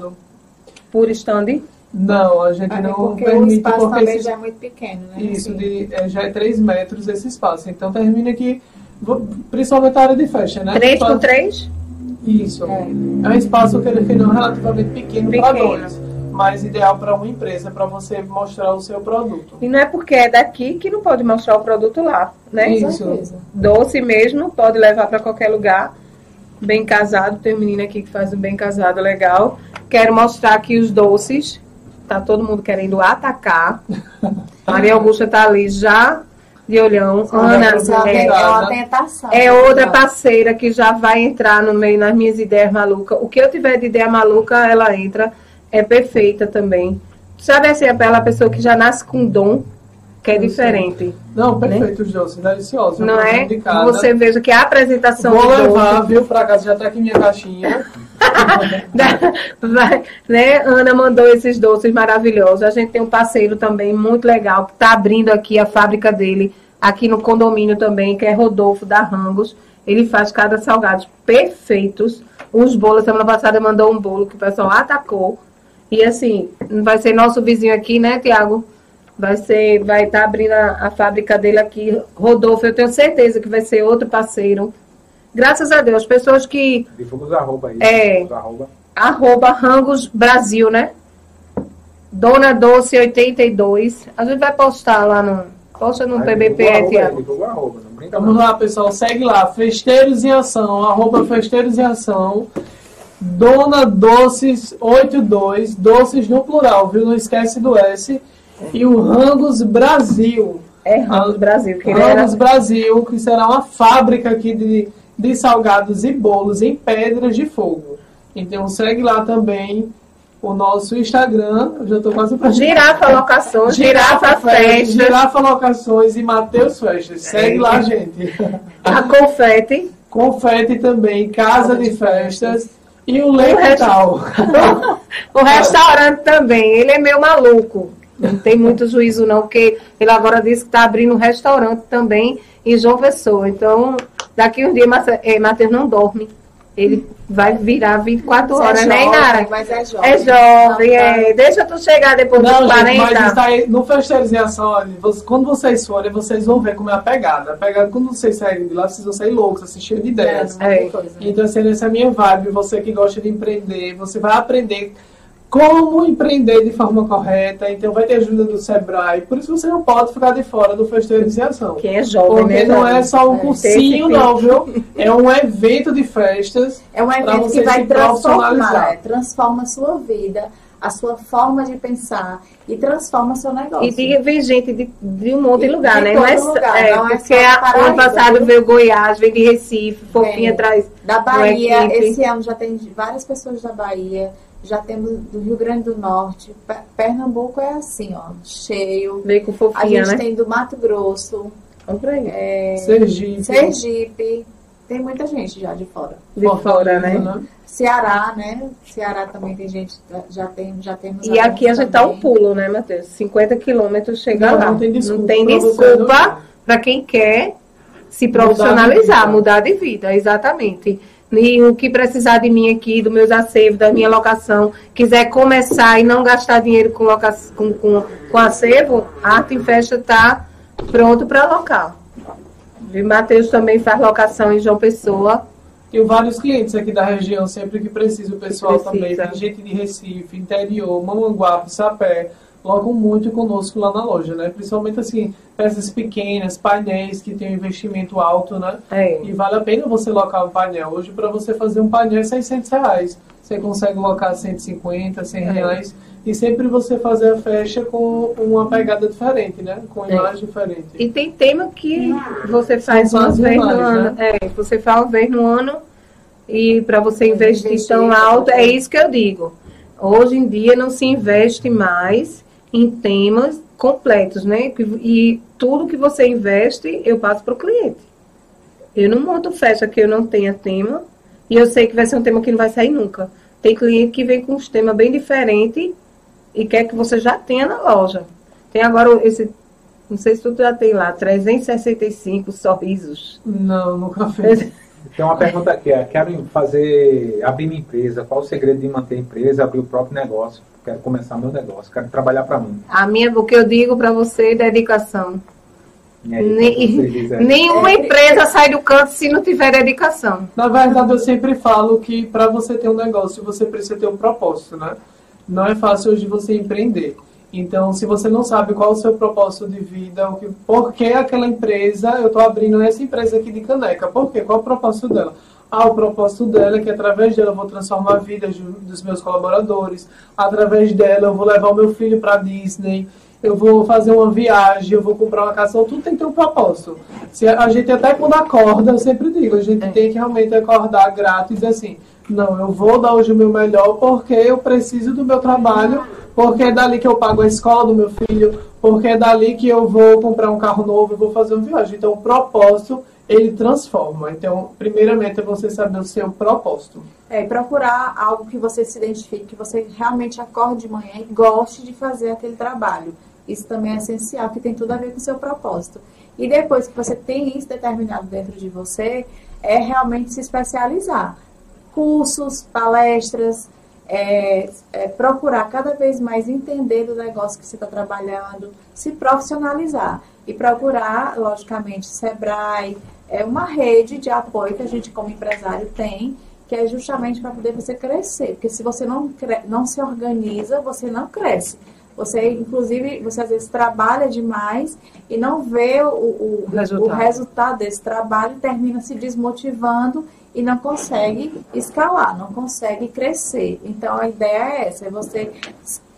Por stand. Não, a gente É não porque o permite espaço porque também esse- já é muito pequeno, né? isso Assim, de, é, já é 3 metros esse espaço. Então, termina aqui, principalmente a área de festa, né? 3 por Espaço- 3? Isso. É. É um espaço que ele não relativamente pequeno para Pequeno. dois, mas ideal para uma empresa, para você mostrar o seu produto. E não é porque é daqui que não pode mostrar o produto lá, né? Isso. Doce mesmo, pode levar para qualquer lugar. Bem casado, tem um menino aqui que faz um bem casado legal. Quero mostrar aqui os doces. Tá todo mundo querendo atacar. (laughs) Maria Augusta tá ali já de olhão. Ana é uma, é, é tentação. é outra parceira que já vai entrar no meio nas minhas ideias malucas. O que eu tiver de ideia maluca, ela entra. É perfeita também. Sabe assim, aquela pessoa que já nasce com dom, que é diferente. Não, perfeito os doces, deliciosos. Não é? Você veja que a apresentação Vou levar, viu, pra casa, já tá aqui minha caixinha. (laughs) Né? Ana mandou esses doces maravilhosos. A gente tem um parceiro também muito legal que está abrindo aqui a fábrica dele, aqui no condomínio também, que é Rodolfo da Rangos. Ele faz cada salgados perfeitos. Uns bolos, semana passada mandou um bolo que o pessoal atacou. E assim, vai ser nosso vizinho aqui, né, Tiago? Vai ser, vai estar abrindo a, a fábrica dele aqui. Rodolfo, eu tenho certeza que vai ser outro parceiro. Graças a Deus, pessoas que Divulga os arroba aí. É. Arroba. arroba Rangos Brasil, né? Dona Doce 82. A gente vai postar lá no. Posta no Aí PBP, Tiago. Vamos lá, pessoal, segue lá. Festeiros em Ação, arroba Festeiros em Ação. Dona Doces 82, doces no plural, viu? Não esquece do S. E o Rangos Brasil. É Rangos Brasil, que era. Brasil, que será uma fábrica aqui de, de salgados e bolos em pedras de fogo. Então segue lá também o nosso Instagram. Eu já estou quase pra Girafa Locação, Girafa Festa, Girafa Locações e Mateus Festas. Segue É. lá, gente. (laughs) a Confete. Confete também, Casa de Festas e o resto- Lepital. (laughs) O restaurante também, ele é meio maluco. Não tem muito juízo, não, porque ele agora disse que está abrindo um restaurante também em João Pessoa. Então, daqui uns dias, Mate- eh, Matheus não dorme. Ele vai virar 24 Mas horas, é né, jovem, Inara? Mas é jovem. É jovem, Não, tá. é. Deixa tu chegar depois Não, dos gente, 40. mas está aí, no Festeiros em Ação, olha, você- quando vocês forem, vocês vão ver como é a pegada. A pegada, quando vocês saírem de lá, vocês vão sair loucos, assim, cheios de ideias. É, É. coisa. Então, assim, essa é a minha vibe. Você que gosta de empreender, você vai aprender como empreender de forma correta. Então, vai ter ajuda do Sebrae. Por isso, você não pode ficar de fora do Festeiro de Ação. Quem é jovem, Porque né? não é só um É, cursinho, não, viu? É um evento de festas. É um evento você que vai transformar, é, transforma a sua vida, a sua forma de pensar e transforma o seu negócio. E tem- vem gente de, de um monte de lugar, de né? todo Não é, lugar, é, não é porque só ano passado veio Goiás, vem de Recife, Fofinha Vem. atrás. Da Bahia, esse ano já tem várias pessoas da Bahia, já temos do Rio Grande do Norte. Pe- Pernambuco é assim, ó, cheio. Veio com A Fofinha, gente né? tem do Mato Grosso, é, Sergipe. Sergipe, tem muita gente já de fora. De fora, né? Ceará, né? Ceará também tem gente, já tem, já temos. E aqui a gente tá um pulo, né, Matheus? 50 quilômetros chega Não, lá. não tem desculpa Não tem desculpa para quem quer se Mudar de profissionalizar, vida. mudar de vida, exatamente. E o que precisar de mim aqui, dos meus acervos, da minha locação, quiser começar e não gastar dinheiro com, loca... com, com, com acervo, Arte em Festa está pronto para alocar. E Matheus também faz locação em João Pessoa. Tenho vários clientes aqui da região, sempre que precisa, o pessoal Precisa. também. Tem gente de Recife, interior, Mamanguape, Sapé, logam muito conosco lá na loja, né? Principalmente assim, peças pequenas, painéis que tem um investimento alto, né? É. E vale a pena você locar um painel. Hoje, para você fazer um painel é 600 reais. Você consegue locar 150, 100 É. reais. E sempre você fazer a festa com uma pegada diferente, né? Com É. imagem diferente. E tem tema que você faz São uma vez no ano. É, você faz uma vez no ano e para você investir, Investir, tão alto, é isso que eu digo. Hoje em dia não se investe mais em temas completos, né? E tudo que você investe, eu passo para o cliente. Eu não monto festa que eu não tenha tema e eu sei que vai ser um tema que não vai sair nunca. Tem cliente que vem com uns temas bem diferentes e quer que você já tenha na loja. Tem agora esse, não sei se tu já tem lá, 365 sorrisos. Não, nunca (laughs) fiz. Tem uma pergunta aqui, é, quero fazer, abrir minha empresa, qual o segredo de manter a empresa, abrir o próprio negócio? Quero começar meu negócio, quero trabalhar para mim. A minha, o que eu digo para você é dedicação. Aí, Nem- como você diz, é, Nenhuma É. empresa sai do canto se não tiver dedicação. Na verdade, eu sempre falo que para você ter um negócio, você precisa ter um propósito, né? Não é fácil hoje você empreender. Então, se você não sabe qual é o seu propósito de vida, o que, por que aquela empresa, eu estou abrindo essa empresa aqui de caneca. Por quê? Qual é o propósito dela? Ah, o propósito dela é que através dela eu vou transformar a vida de- dos meus colaboradores. Através dela eu vou levar o meu filho para Disney. Eu vou fazer uma viagem, eu vou comprar uma casa. Então, Tudo tem que ter um propósito. Se a a gente até quando acorda, eu sempre digo, a gente É. tem que realmente acordar grato e dizer assim, não, eu vou dar hoje o meu melhor porque eu preciso do meu trabalho, porque é dali que eu pago a escola do meu filho, porque é dali que eu vou comprar um carro novo, eu vou fazer uma viagem. Então, o propósito, ele transforma. Então, primeiramente, é você saber o seu propósito. É, e procurar algo que você se identifique, que você realmente acorde de manhã e goste de fazer aquele trabalho. Isso também é essencial, que tem tudo a ver com o seu propósito. E depois que você tem isso determinado dentro de você, é realmente se especializar. Cursos, palestras, é, é, procurar cada vez mais entender do negócio que você está trabalhando, se profissionalizar e procurar, logicamente, Sebrae, é uma rede de apoio que a gente como empresário tem, que é justamente para poder você crescer, porque se você não, não se organiza, você não cresce. Você, inclusive, você às vezes trabalha demais e não vê o, o, Resultado. o resultado desse trabalho, termina se desmotivando e não consegue escalar, não consegue crescer. Então a ideia é essa, é você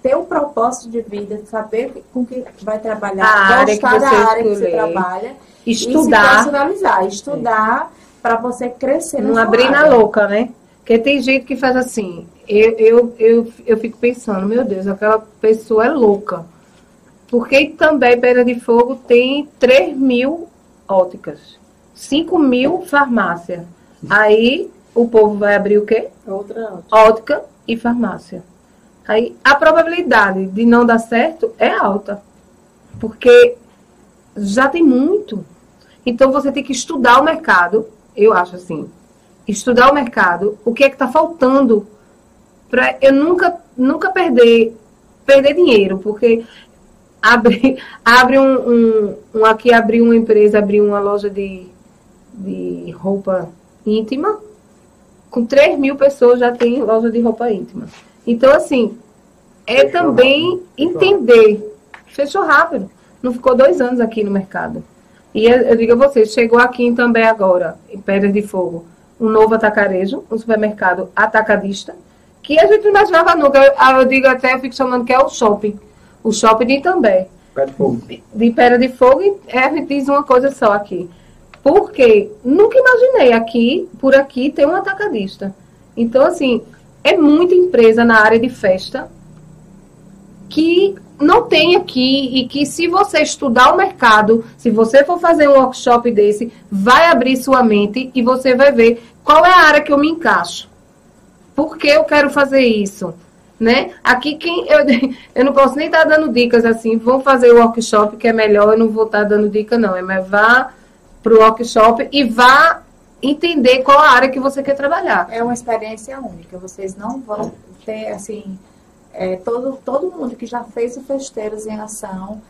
ter um propósito de vida, saber com que vai trabalhar, A área que gostar da você área que você trabalha e se Estudar, profissionalizar, estudar para você crescer não abrir na área. louca, né? Porque tem gente que faz assim, eu, eu, eu, eu fico pensando, meu Deus, aquela pessoa é louca. Porque também Pedra de Fogo tem 3 mil óticas, 5 mil farmácias. Aí o povo vai abrir o quê? Outra ótica e farmácia. Aí a probabilidade de não dar certo é alta, porque já tem muito. Então você tem que estudar o mercado, eu acho assim, estudar o mercado, o que é que está faltando para eu nunca nunca perder perder dinheiro, porque abre (laughs) abre um, um, um aqui abrir uma empresa, abrir uma loja de, de roupa íntima, com 3 mil pessoas já tem loja de roupa íntima. Então, assim, é Fechou também rápido. Entender. Fechou rápido. Não ficou dois anos aqui no mercado. E eu, digo a vocês, chegou aqui em também agora, em Pedras de Fogo, um novo atacarejo, um supermercado atacadista, que a gente não imaginava nunca. Eu, eu digo até, eu fico chamando que é o shopping. O shopping de Itambé Pé de fogo. de Pedra de Fogo e é, a gente diz uma coisa só aqui. Porque nunca imaginei aqui, por aqui, ter um atacadista. Então, assim, é muita empresa na área de festa que não tem aqui e que se você estudar o mercado, se você for fazer um workshop desse, vai abrir sua mente e você vai ver qual é a área que eu me encaixo. Por que eu quero fazer isso? Né? Aqui quem eu, (laughs) eu não posso nem estar dando dicas assim, vão fazer o workshop que é melhor, eu não vou estar dando dica não, é mas vá para o workshop e vá entender qual a área que você quer trabalhar. É uma experiência única. Vocês não vão ter, assim, é, todo, todo mundo que já fez o Festeiros em Ação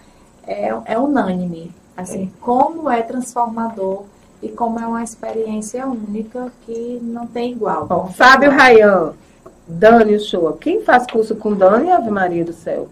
é, é unânime. Assim, como é transformador e como é uma experiência única que não tem igual. Ó, Fábio Rayan, Dani Uchoa. Quem faz curso com Dani, Ave Maria do céu?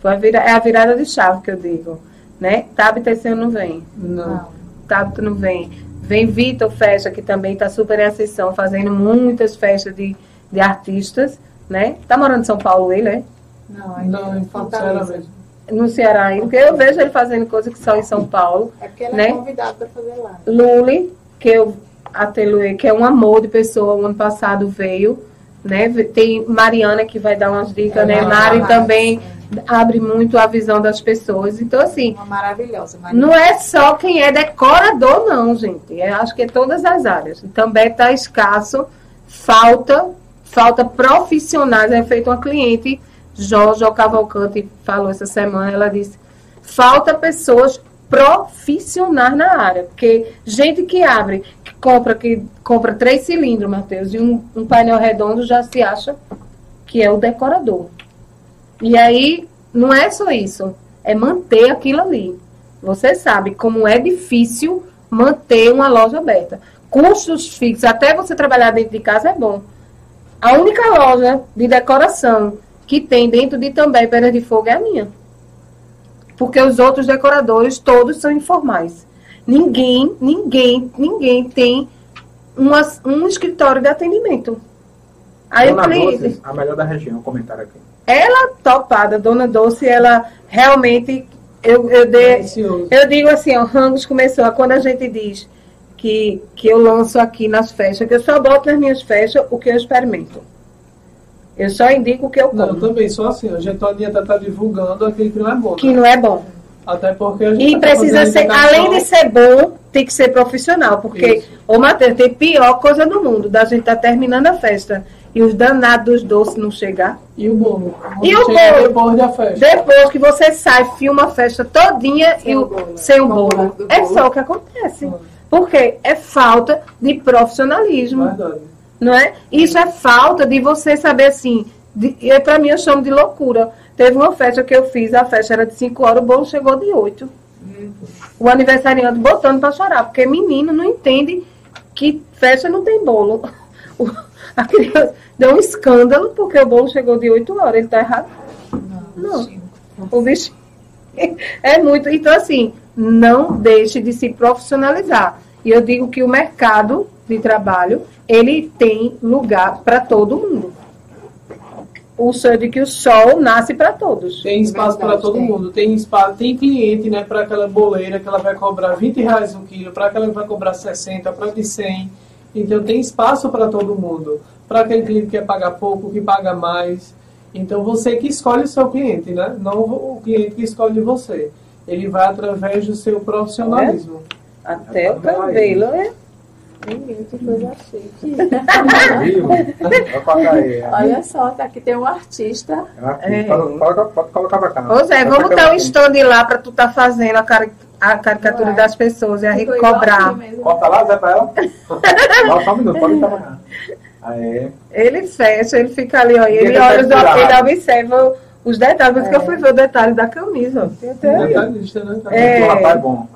Foi a vira- é a virada de chave que eu digo. Né? Tabita esse ano não vem. Não. Não. Tabita não vem. Vem Vitor Festa, que também está super em ascensão, fazendo muitas festas de, de artistas. Né? Tá morando em São Paulo ele, é? Não, ainda Não, em Fortaleza. No Ceará ainda. Porque eu vejo ele fazendo coisas que são em São Paulo. É porque ela Né? é convidada para fazer lá. Luli, que eu Ateliê, que é um amor de pessoa, o ano passado veio, né? Tem Mariana que vai dar umas dicas, É, né? Mari, também abre muito a visão das pessoas. Então, assim, Uma maravilhosa. Maria. não é só quem é decorador, não, gente. Eu acho que é todas as áreas. Também está escasso, falta, falta profissionais. É feito uma cliente, Jorge Cavalcante, falou essa semana, ela disse, falta pessoas profissionais na área. Porque gente que abre, compra, que compra três cilindros, Matheus, e um, um painel redondo já se acha que é o decorador. E aí, não é só isso, é manter aquilo ali. Você sabe como é difícil manter uma loja aberta. Custos fixos, até você trabalhar dentro de casa é bom. A única loja de decoração que tem dentro de também Pedra de Fogo é a minha. Porque os outros decoradores todos são informais. Ninguém, ninguém, ninguém tem uma, um escritório de atendimento. Aí o Dona cliente, Doce, a melhor da região, comentário aqui. ela topada, Dona Doce, ela realmente, eu, eu, Delicioso. eu digo assim, ó, Ramos começou, quando a gente diz que, que eu lanço aqui nas festas, que eu só boto nas minhas festas o que eu experimento. Eu só indico o que eu Não, eu como, também sou assim. A gente não adianta estar divulgando aquele que não é bom. que né? não é bom. Até porque a gente E tá precisa ser, além de ser bom, tem que ser profissional, porque, Isso. ô Matheus, tem pior coisa do mundo, da gente tá terminando a festa e os danados dos doces não chegar. E o bolo? E o bolo? Depois da festa. Depois que você sai, filma a festa todinha Sem e o bolo. sem o bolo. bolo É só o que acontece. Hum. Porque é falta de profissionalismo, Verdade. não é? Isso é falta de você saber assim. De, e para mim eu chamo de loucura. Teve uma festa que eu fiz, a festa era de 5 horas, o bolo chegou de 8. O aniversariante botando para chorar, porque menino não entende que festa não tem bolo. (laughs) O- a criança deu um escândalo porque o bolo chegou de 8 horas, ele tá errado. Não. O bicho (laughs) é muito. Então, assim, não deixe de se profissionalizar. E eu digo que o mercado de trabalho, ele tem lugar para todo mundo. O sonho de que o sol nasce para todos. Tem espaço para todo tem. mundo. Tem espaço, tem cliente, né, para aquela boleira que ela vai cobrar 20 reais um quilo, para aquela que vai cobrar 60, para de 100. Então tem espaço para todo mundo. Para aquele cliente que quer pagar pouco, que paga mais. Então você que escolhe o seu cliente, né? Não o cliente que escolhe você. Ele vai através do seu profissionalismo. Até o cabelo, né? Menino, que coisa chique. É. Olha só, tá aqui tem um artista. Aqui, É. Pode, colocar pra cá. Ô Zé, Vai vamos pra dar um stand lá para tu tá fazendo a, cari- a caricatura Ué. das pessoas e a gente Ficou igual cobrar. aqui mesmo. Corta lá, Zé, pra ela. (laughs) Dá só um minuto, pode entrar pra cá. Ele fecha, ele fica ali, ó, e Ele tá olha, ele observa os detalhes, por isso que eu fui ver o detalhe da camisa. Tem até. Detalhista, né? É. o rapaz é bom.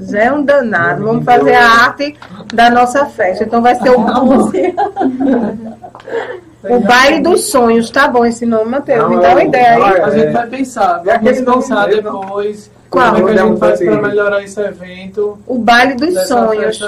Zé é um danado. Vamos fazer a arte da nossa festa. Então vai ser o, o baile dos sonhos. Tá bom esse nome, Matheus? Me dá uma eu- ideia aí. é- A gente vai pensar, É vamos pensar depois Qual? como é que a gente faz para melhorar esse evento O baile dos sonhos.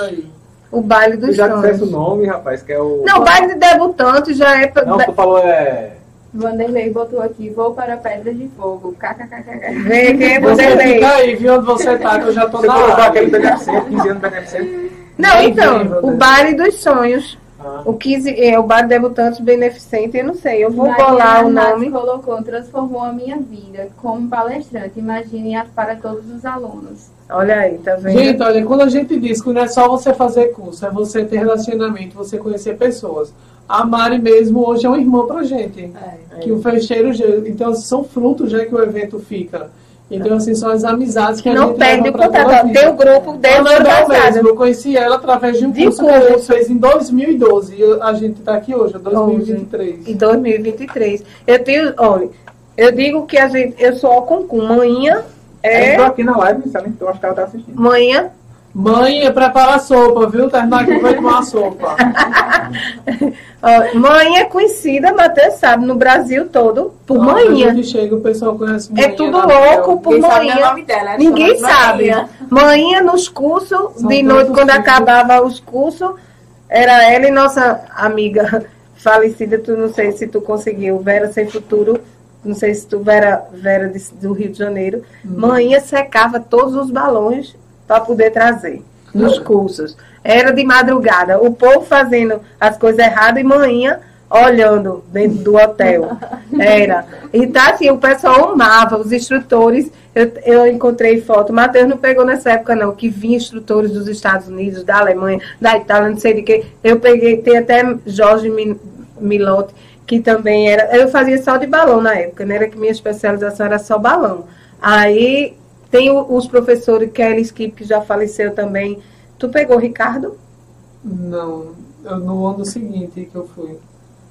O baile dos já disseste o sonhos. nome, rapaz, que é o. Não, o baile de debutante já é. pra- Não, tu falou é. Vanderlei botou aqui, vou para Pedras de Fogo. KKKK. Vê quem é Vanderlei. fica aí, viu onde você tá, que eu já tô Você na colocou aquele beneficente, 15 anos beneficente. Não, Bem então, vivo, o baile dos sonhos. Ah. O 15, é, o baile debutante beneficente, eu não sei. Eu vou Mariana bolar o nome. colocou, transformou a minha vida como palestrante. Imaginem a- para todos os alunos. Olha aí, tá vendo? Gente, olha, quando a gente diz que não é só você fazer curso, é você ter relacionamento, você conhecer pessoas. A Mari mesmo hoje é uma irmã pra gente. Que o fecheiro, então são frutos já que o evento fica. Então, assim, são as amizades que a não gente perde o contato. Tem o grupo A desde o ano Anabel passado. mesmo, eu conheci ela através de um De curso que a gente curso. fez em 2012. E eu- a gente tá aqui hoje, é 2023. Em 2023. Eu tenho, olha, eu digo que a gente, eu sou Alconcum. Manhã É. é. Entrou aqui na live, eu acho que ela tá assistindo. Manhã. Mãe, é preparar sopa, viu? Terminar aqui vai tomar sopa. (laughs) ó, manhã é conhecida, Matheus sabe, no Brasil todo, por Quando manhã. A gente chega, o pessoal conhece É tudo Anabel. louco por Ninguém sabe o nome dela. é Ninguém sabe. Manhã nos cursos, São de noite, quando filhos. acabava os cursos, era ela e nossa amiga (laughs) falecida, tu não sei se tu conseguiu, Vera Sem Futuro, não sei se tu, Vera, Vera de- do Rio de Janeiro. Hum. Manhã secava todos os balões para poder trazer. nos cursos. Era de madrugada, o povo fazendo as coisas erradas e manhã olhando dentro do hotel. (laughs) Era. Então, assim, o pessoal amava, os instrutores. Eu, eu encontrei foto. Matheus não pegou nessa época, não, que vinha instrutores dos Estados Unidos, da Alemanha, da Itália, não sei de que. Eu peguei, tem até Jorge Milotti, que também era. Eu fazia só de balão na época, não era que minha especialização era só balão. Aí tem os professores Kelly Skip, que já faleceu também. Tu pegou Ricardo? Não, no ano seguinte que eu fui.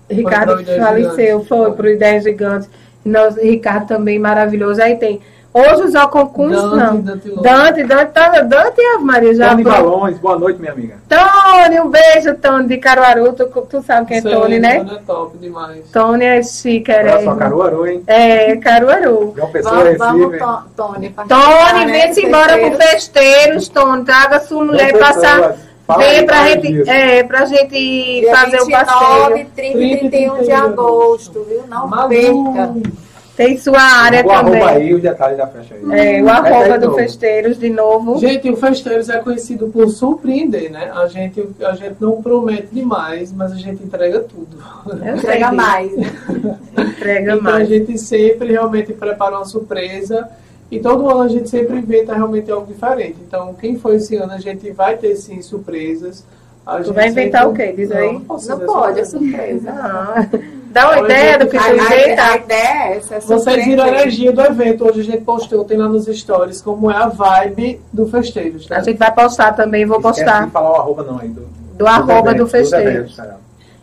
Ricardo faleceu, foi para o Ideia Gigante. Nós, Ricardo também maravilhoso. Aí tem Hoje os Alconcuns, não. Dante, Dante, Dante, Dante, Dante e Ave Maria já. Tony Balões, boa noite, minha amiga. Tony, um beijo, Tony, de Caruaru. Tu, tu sabe quem é Sei, Tony, né? Tony é top demais. Tony é chique, é. Olha só, Caruaru, hein? É, Caruaru. João Pessoa, vamos, vamos, Tony. Tony, vem-se embora pro Festeiros, Tony. Traga sua mulher passar. Vem pra gente, é, pra gente fazer 29, o passeio. 30 e 31 de agosto, viu? Não perca. Tem sua área o também. Arroba aí, o detalhe da festa aí. É, o arroba do Festeiros, de novo. Gente, o Festeiros é conhecido por surpreender, né? A gente, a gente não promete demais, mas a gente entrega tudo. Entrega mais. entrega então, mais. a gente sempre realmente prepara uma surpresa. E todo ano a gente sempre inventa realmente algo diferente. Então, quem foi esse ano, a gente vai ter sim surpresas. A tu vai inventar sempre... o quê? Diz aí. Não, não pode, é surpresa. Ah. (laughs) Dá uma ideia do que tu inventa. A ideia é essa. É Vocês viram a energia do evento. Hoje a gente postou, tem lá nos stories, como é a vibe do Festeiros. Tá? A gente vai postar também, vou Esquece postar. De falar o arroba não aí. Do, do, do arroba do Festeiros.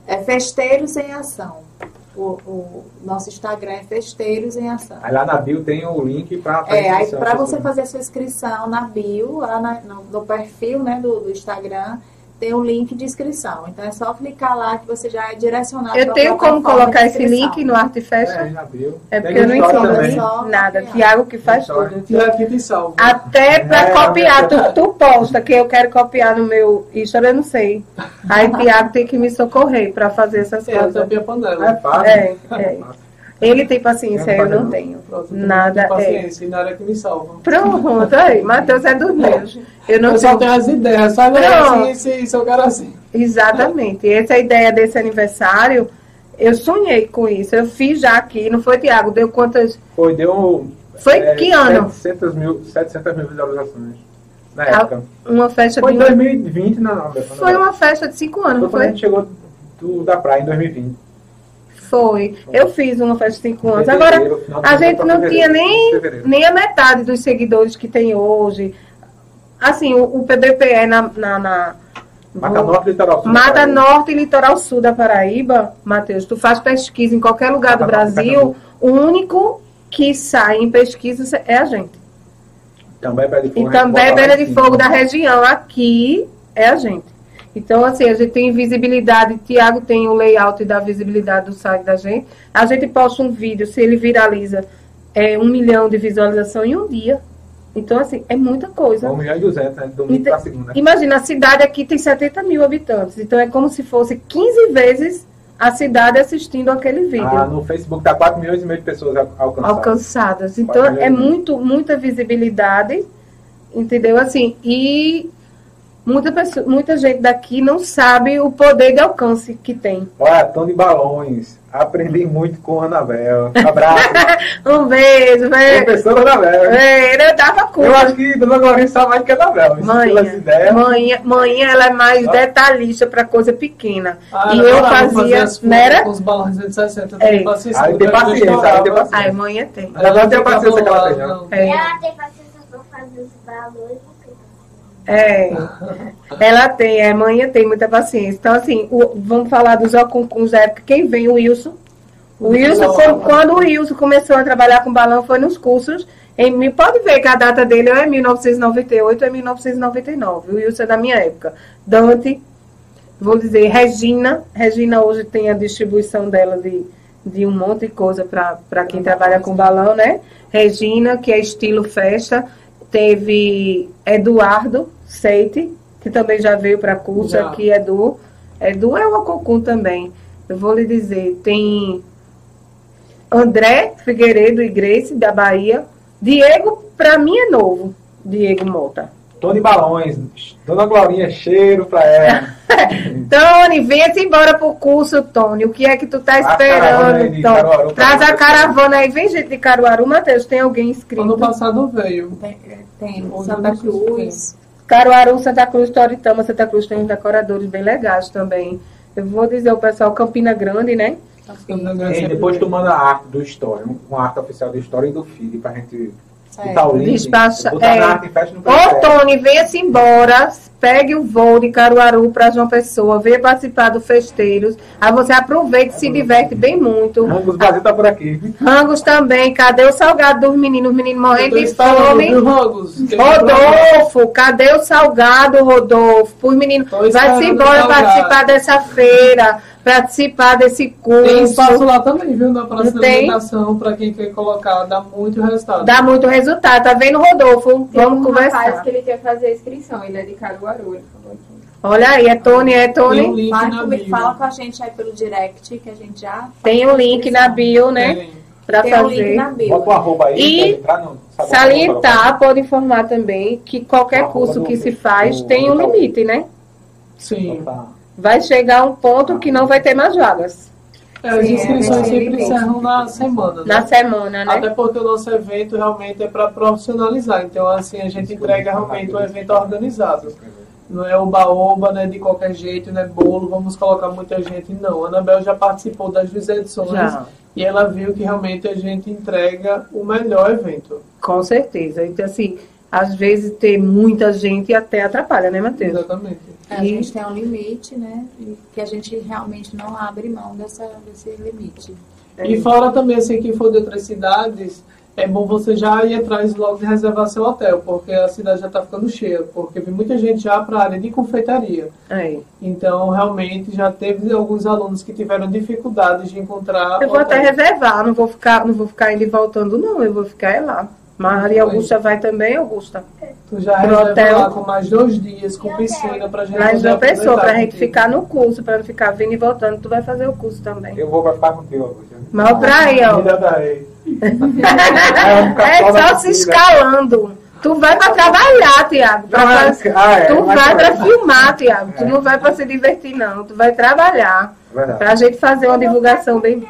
É Festeiros em Ação. O, o, nosso Instagram é Festeiros em Ação. Aí lá na bio tem o link para É, aí para você fazer a sua inscrição na bio, lá na, no, no, perfil né, do, do Instagram, tem um link de inscrição. Então é só clicar lá que você já é direcionado Eu tenho como colocar esse link no Artifest? É, é porque eu não ensino nada. Tiago que faz tudo. Tiago que salva. Até para é, copiar, tu, tu posta que eu quero copiar no meu Instagram, eu não sei. Aí Tiago tem que me socorrer para fazer essas é, coisas. É, panela. É fácil. É, é. Ele tem paciência, eu não tenho. Pronto, nada é. paciência, é. e nada que me salva. Pronto, aí, Matheus é dos meus. Eu não eu tenho... só tenho as ideias, só assim, se, se eu quero assim. Exatamente. Essa é a ideia desse aniversário. Eu sonhei com isso. Eu fiz já aqui, não foi, Tiago? Deu quantas? Foi, deu. Foi é, que ano? 700 mil, 700 mil visualizações. Na época. Uma festa foi de. Foi em 2020, não, não. Foi uma festa de 5 anos, foi? Foi quando a gente chegou do, da praia em 2020. Foi. Eu fiz uma festa de 5 anos. Agora, a gente não tinha nem, nem a metade dos seguidores que tem hoje. Assim, o, o PBPE na, na, na Mata Norte e Litoral Sul. Mata Norte e Litoral Sul da Paraíba, Matheus, tu faz pesquisa em qualquer lugar do Brasil, o único que sai em pesquisa é a gente. Também é de Fogo. E também é de Fogo da região. Aqui é a gente. Então, assim, a gente tem visibilidade, Tiago tem o layout da visibilidade do site da gente. A gente posta um vídeo, se ele viraliza, é um milhão de visualização em um dia. Então, assim, é muita coisa. Um milhão e duzentos, né? Domingo então, segunda. Imagina, a cidade aqui tem 70 mil habitantes. Então, é como se fosse 15 vezes a cidade assistindo aquele vídeo. Ah, no Facebook dá 4 milhões e meio de pessoas alcançadas. Alcançadas. Então, é muito, muita visibilidade, entendeu? Assim, e Muita, pessoa, muita gente daqui não sabe o poder de alcance que tem. Olha, Tony Balões. Aprendi muito com a Anabel. Abraço. (laughs) um beijo, velho. Professora Anabel. É, eu dava curso. Eu acho que Dona Glorinha sabe mais que a Anabel. Mãe, mãe, ela é mais ah. detalhista para coisa pequena. Ah, e eu fazia, era? Com os balões de 60, é. tem paciência. Aí tem paciência, aí tem paciência. Ai, mãe tem. Ela não tem paciência que ela tem, não. É. Ela tem paciência para fazer os balões. É, ela tem, a mãe tem muita paciência. Então, assim, o, vamos falar dos Oconcuns da época. Quem vem? O Wilson. O Wilson, quando, quando o Wilson começou a trabalhar com balão, foi nos cursos. Em, pode ver que a data dele é 1998 ou é 1999. O Wilson é da minha época. Dante, vou dizer, Regina. Regina hoje tem a distribuição dela de, de um monte de coisa para quem trabalha com balão, né? Regina, que é estilo festa. Teve Eduardo, Seite, que também já veio para curso já. aqui, Edu. Edu é o Acocum também. Eu vou lhe dizer, tem André Figueiredo e Grace, da Bahia. Diego, para mim, é novo. Diego Mota. Tony Balões. Dona Glorinha, cheiro pra ela. (laughs) Tony, venha-se embora pro curso, Tony. O que é que tu tá esperando, Tony? Caruaru, Traz a caravana aí. Vem gente de Caruaru, Matheus. Tem alguém inscrito? Ano passado veio. Tem, tem Onde Santa Cruz. Caruaru, Santa Cruz, Toritama, Santa Cruz tem uns decoradores bem legais também. Eu vou dizer o pessoal Campina Grande, né? E depois tu manda a arte do um- uma arte oficial do Story e do feed pra gente o link. Despacha- é. arte Ô. Tony, venha-se embora. Pegue o voo de Caruaru para João Pessoa. Venha participar do Festeiros. Aí você aproveita e se diverte bem muito. Rangos Brasil tá por aqui. Rangos também. Cadê o salgado dos meninos? Os meninos morrendo de fome. Rodolfo, cadê o salgado, Rodolfo? Os meninos, vai-se embora participar dessa feira, participar desse Tem espaço curso. lá também, viu? Na próxima Tem. alimentação, pra quem quer colocar, dá muito resultado. Dá muito resultado. Tá vendo, Rodolfo? Tem Vamos um rapaz conversar. que ele quer fazer a inscrição, ele é de Caruaru, ele falou aqui. Olha aí, é Tony, é Tem um Tony. link Fala, bio. com a gente aí pelo direct, que a gente já. Tem um link na bio, né? Tem. Um link fazer. na bio. Bota o arroba aí. E pra entrar no- Salientar, pode informar também que qualquer Arroba curso que se faz tem um limite, né? Sim. arroba? Vai chegar um ponto que não vai ter mais vagas É, as inscrições é, sempre encerram na semana. né? na semana, né? Até porque o nosso evento realmente é para profissionalizar. Então, assim, a gente entrega realmente um evento organizado. Não é oba-oba, né, de qualquer jeito, né, bolo, vamos colocar muita gente. Não, a Anabel já participou das duas edições Já. e ela viu que realmente a gente entrega o melhor evento. Com certeza. Então, assim, às vezes ter muita gente até atrapalha, né, Matheus? Exatamente. A gente tem um limite, né? E que a gente realmente não abre mão dessa, desse limite. E fora também, assim, quem for de outras cidades, é bom você já ir atrás logo de reservar seu hotel, porque a cidade já está ficando cheia, porque vem muita gente já para a área de confeitaria. É. Então, realmente, já teve alguns alunos que tiveram dificuldades de encontrar. Eu vou até hotel. reservar, não vou ficar, não vou ficar indo e voltando, não. Eu vou ficar é lá. Maria Augusta vai também, Augusta. Tu já pro reserva hotel. lá com mais dois dias, com piscina, pra gente poder João Pessoa, pra gente ficar no curso, pra não ficar vindo e voltando. Tu vai fazer o curso também. Eu vou pra ficar contigo, Augusto. Mal pra aí, (laughs) ó. Rei. É só se escalando. Tu vai pra trabalhar, Tiago. é- ah, é, tu vai é. pra filmar, Tiago. Tu não vai pra se divertir, não. Tu vai trabalhar. Verdade. Pra gente fazer uma divulgação bem.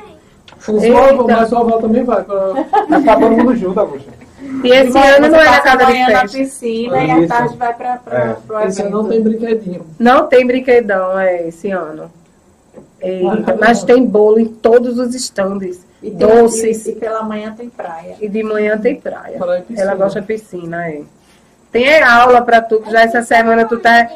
Slobo, mas sua avó também vai. Pra... Tá todo mundo junto, Augusto. E esse Você ano não é na casa de manhã na festa. piscina e à tarde vai para É. pro Esse ano evento. não tem brinquedinho. Não tem brinquedão é, esse ano. Eita, mas tem bolo em todos os estandes. E, tem- Doces. e, e pela manhã tem praia. E de manhã tem praia. Ela gosta de piscina, é. Tem aula pra tu, que já essa semana tu tá.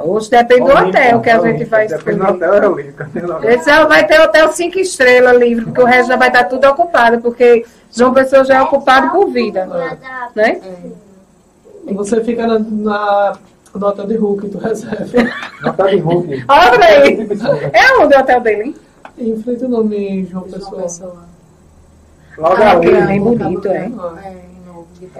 Hoje depende do hotel que a gente vai Depende do hotel, é o livro. Esse ano vai ter hotel cinco estrelas livre, porque o resto já vai estar tudo ocupado, porque João Pessoa já é ocupado por vida, né? E você fica na, na nota de Hulk, tu reserva. Não de Hulk. Olha aí. É onde o hotel dele? Em frente o nome João Pessoa. Logo Ah, ali. é bem bonito, é. É,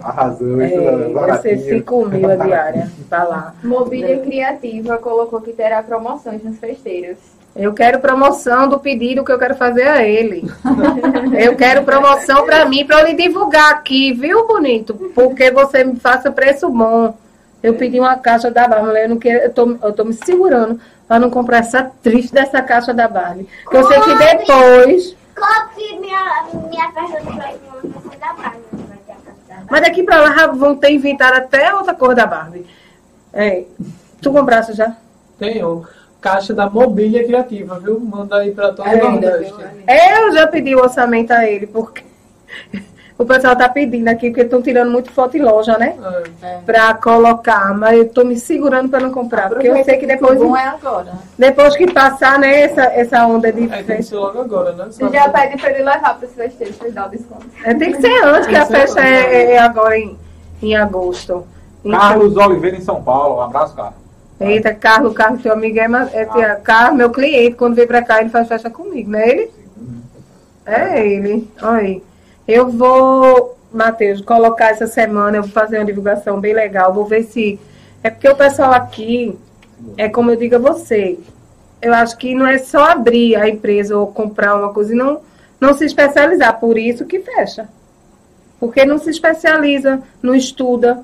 Arrasou, isso É, é vai ser baratinho. 5 mil a diária pra lá. Mobília Criativa colocou que terá promoções nos festeiros. Eu quero promoção do pedido que eu quero fazer a ele. (laughs) Eu quero promoção pra mim, pra eu lhe divulgar aqui, viu, bonito? Porque você me faça preço bom. Eu pedi uma caixa da Barbie, eu não quero, eu tô, eu tô me segurando pra não comprar essa triste dessa caixa da Barbie. Porque eu sei que depois, Copie minha, minha ser da Barbie. Vai ter a festa da Barbie. Mas daqui pra lá vão ter inventado até outra cor da Barbie. É, tu compraste já? Tem o caixa da mobília criativa, viu? Manda aí pra todo É o Nordeste. Eu já pedi o orçamento a ele, porque o pessoal tá pedindo aqui, porque estão tirando muito foto em loja, né? É. Pra colocar, mas eu tô me segurando pra não comprar, porque eu sei que depois, O bom é agora. depois que passar, né, essa, essa onda de É, tem que ser logo agora, né? Você já pede pra ele levar para os festeiros para dar o desconto. É, tem que ser antes, que a que festa é, é agora em, em agosto. Então, Carlos Oliveira em São Paulo. Um abraço, Carlos. Eita, Carlos, Carlos, teu amigo é, é tia- Carlos, meu cliente, quando vem pra cá, ele faz festa comigo, não é ele? É ele, olha aí. Eu vou, Matheus, colocar essa semana, eu vou fazer uma divulgação bem legal, vou ver se. É porque o pessoal aqui, é como eu digo a você, eu acho que não é só abrir a empresa ou comprar uma coisa e não, não se especializar, por isso que fecha. Porque não se especializa, não estuda,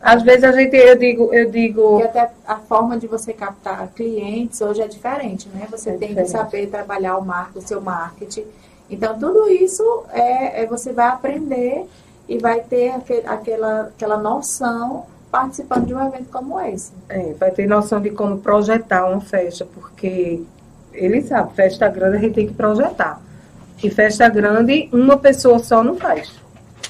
Às vezes a gente, eu digo, eu digo, Porque até a forma de você captar clientes hoje é diferente, né? Você É tem diferente. que saber trabalhar o, o seu marketing. Então, tudo isso é, é você vai aprender e vai ter aque- aquela, aquela noção participando de um evento como esse. é, vai ter noção de como projetar uma festa, porque ele sabe, festa grande a gente tem que projetar. E festa grande, uma pessoa só não faz.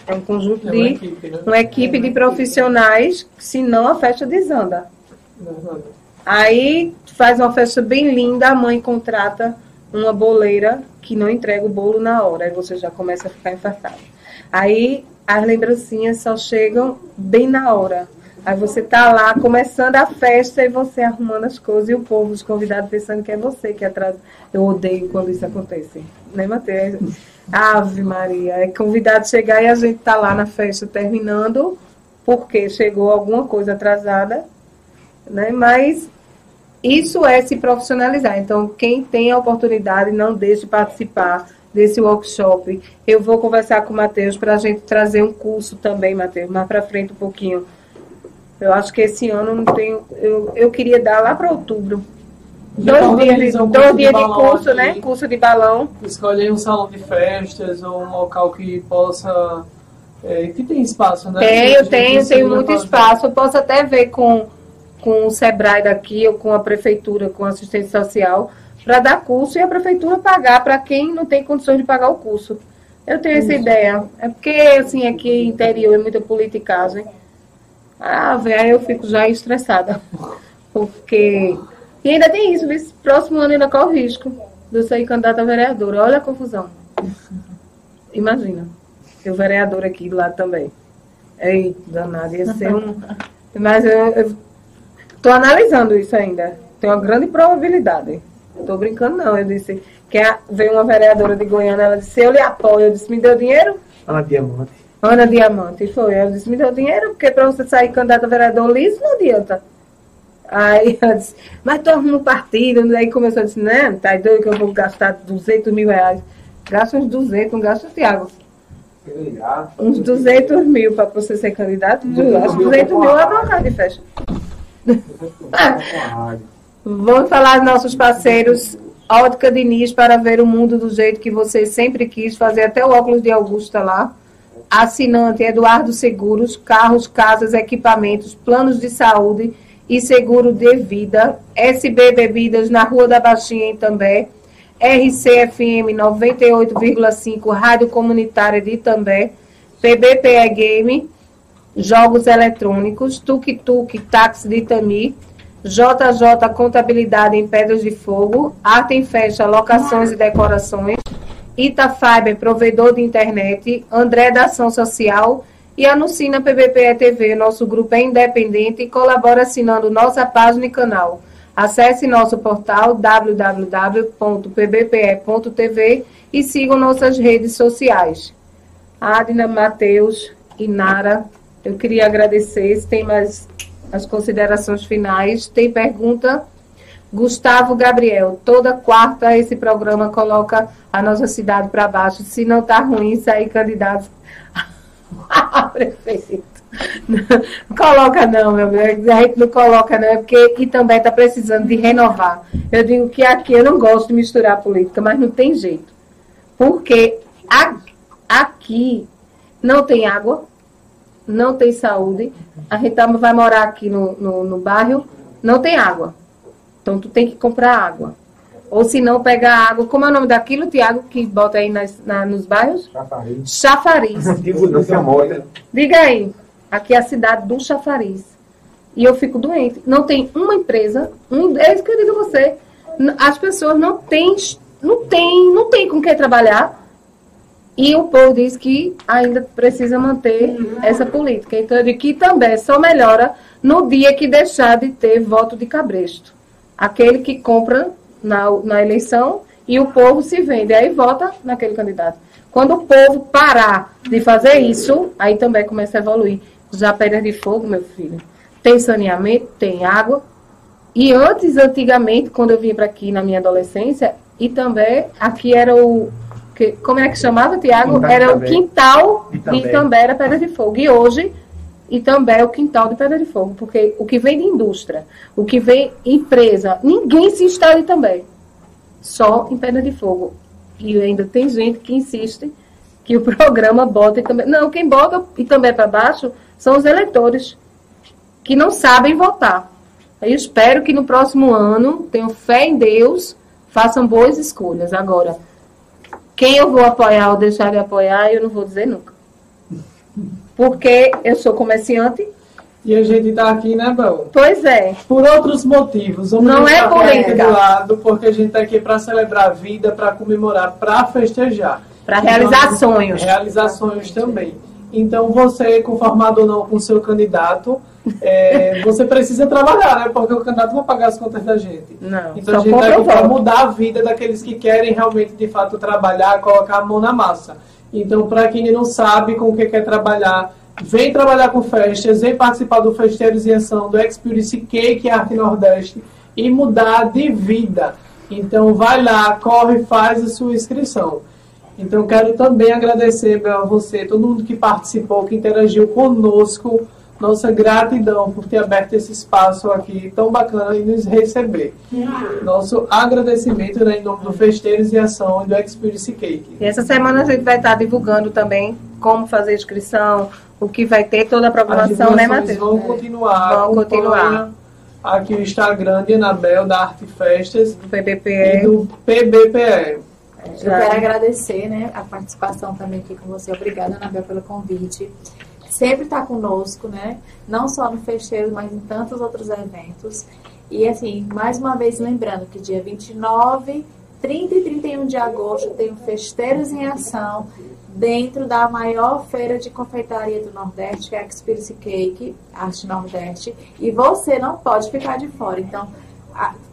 É um conjunto É de uma equipe, né? uma equipe de profissionais, senão a festa desanda. Verdade. Aí faz uma festa bem linda, a mãe contrata uma boleira que não entrega o bolo na hora, aí você já começa a ficar infartado. Aí as lembrancinhas só chegam bem na hora. Aí você tá lá começando a festa e você arrumando as coisas e o povo, os convidados, pensando que é você que atrasa. Eu odeio quando isso acontece. Né, Matheus? Ave Maria. É convidado chegar e a gente tá lá na festa terminando porque chegou alguma coisa atrasada, né? Mas isso é se profissionalizar. Então, quem tem a oportunidade, não deixe de participar desse workshop. Eu vou conversar com o Matheus para a gente trazer um curso também, Matheus, mais para frente um pouquinho. Eu acho que esse ano não tenho. Eu, eu queria dar lá para outubro. Dois dias, de, um dois de dias de balão curso, aqui. né? Curso de balão. Escolhe aí um salão de festas ou um local que possa. é, que tem espaço, né? Tenho, tenho, tenho muito espaço. Eu posso até ver com, com o Sebrae daqui ou com a prefeitura, com a assistência social, para dar curso e a prefeitura pagar para quem não tem condições de pagar o curso. Eu tenho essa ideia. É porque, assim, aqui interior é muita politicagem. Ah, velho, aí eu fico já estressada. (laughs) Porque. E ainda tem isso, esse próximo ano ainda corre o risco de eu sair candidata a vereadora. Olha a confusão. Imagina. Eu vereador aqui do lado também. Ei, danado, ia ser um. (laughs) Mas eu estou analisando isso ainda. Tem uma grande probabilidade. Estou brincando, não. Eu disse que a- veio uma vereadora de Goiânia, ela disse, eu lhe apoio. Eu disse, me deu dinheiro? Ana Diamante. Ana Diamante, e foi. Ela disse, me deu dinheiro, porque para você sair candidato a vereador liso não adianta. Aí (laughs) ela disse, mas tu arruma um partido. Aí começou a dizer, né, tá doido que eu vou gastar 200 mil reais. Gasta uns 200, não gasta, Tiago. Uns 200 mil para você ser candidato. Acho que 200 mil é uma casa de festa. (laughs) Vamos falar dos nossos parceiros Ótica Diniz para ver o mundo do jeito que você sempre quis, fazer até o óculos de Augusta lá. Assinante Eduardo Seguros, carros, casas, equipamentos, planos de saúde e seguro de vida. SB Bebidas na Rua da Baixinha em També. RCFM 98,5, Rádio Comunitária de També. PBPE Game, Jogos Eletrônicos, Tuk Tuk, Táxi de Itami. JJ Contabilidade em Pedras de Fogo, Arte em Festa, Locações e Decorações, Itafiber, provedor de internet, André da Ação Social e Anuncina PBPE TV. Nosso grupo é independente e colabora assinando nossa página e canal. Acesse nosso portal www.pbpe.tv e sigam nossas redes sociais. Adna, Matheus e Nara, eu queria agradecer. Se tem mais as considerações finais, tem pergunta? Gustavo Gabriel, toda quarta esse programa coloca a nossa cidade para baixo. Se não tá ruim, sair candidato (laughs) a prefeito. Não coloca não, meu bem. A gente não coloca não, é porque e também está precisando de renovar. Eu digo que aqui eu não gosto de misturar política, mas não tem jeito. Porque aqui não tem água, não tem saúde. A gente tá- vai morar aqui no, no, no bairro, não tem água. Então tu tem que comprar água. Ou se não, pegar água. Como é o nome daquilo, Tiago, que bota aí nas, na- nos bairros? Chafariz. Se (laughs) amora. Diga aí, aqui é a cidade do chafariz. E eu fico doente. Não tem uma empresa, um, é isso que eu digo a você. As pessoas não têm, não têm, não têm com que trabalhar. E o povo diz que ainda precisa manter essa política. Então eu digo que também só melhora no dia que deixar de ter voto de cabresto. Aquele que compra na, na eleição e o povo se vende, aí vota naquele candidato. Quando o povo parar de fazer isso, aí também começa a evoluir. Já pedras de fogo, meu filho. Tem saneamento, tem água. E antes, antigamente, quando eu vinha para aqui na minha adolescência, e também aqui era o. Que, como é que chamava, Tiago? Era o Itambé. quintal de Itambé. Itambé, era pedra de fogo. E hoje e também o quintal de Pedra de Fogo, porque o que vem de indústria, o que vem empresa, ninguém se instala também. Só em Pedra de Fogo. E ainda tem gente que insiste que o (laughs) programa bota e também. Não, quem bota e também para baixo são os eleitores, que não sabem votar. Eu espero que no próximo ano, tenham fé em Deus, façam boas escolhas. Agora, quem eu vou apoiar ou deixar de apoiar, eu não vou dizer nunca. Porque eu sou comerciante. E a gente está aqui, né, Bel? Pois é. Por outros motivos. Vamos Não é política de lado, porque a gente está aqui para celebrar a vida, para comemorar, para festejar. Para realizar sonhos. Realizar sonhos também. Então, você, conformado ou não com o seu candidato, é, (laughs) você precisa trabalhar, né? Porque o candidato vai pagar as contas da gente. Não, Então, a gente está aqui para mudar a vida daqueles que querem realmente, de fato, trabalhar, colocar a mão na massa. Então, para quem não sabe com o que quer trabalhar, vem trabalhar com festas, vem participar do Festeiros em Ação, do Experience Cake Arte Nordeste e mudar de vida. Então, vai lá, corre, faz a sua inscrição. Então, quero também agradecer a você, todo mundo que participou, que interagiu conosco. Nossa gratidão por ter aberto esse espaço aqui tão bacana e nos receber. Nosso agradecimento né, em nome do Festeiros em Ação e do Experience Cake. E essa semana a gente vai estar divulgando também como fazer inscrição, o que vai ter, toda a programação, né, Matheus? vão continuar. Vão continuar. Aqui o Instagram de Anabel, da Arte Festas Do e PPPE. do PBPE. Eu quero agradecer né, a participação também aqui com você. Obrigada, Anabel, pelo convite. Sempre está conosco, né? Não só no Fecheiro, mas em tantos outros eventos. E assim, mais uma vez lembrando que dia 29, 30 e 31 de agosto tem o Festeiros em Ação dentro da maior feira de confeitaria do Nordeste, que é a Experience Cake, Arte Nordeste. E você não pode ficar de fora. Então,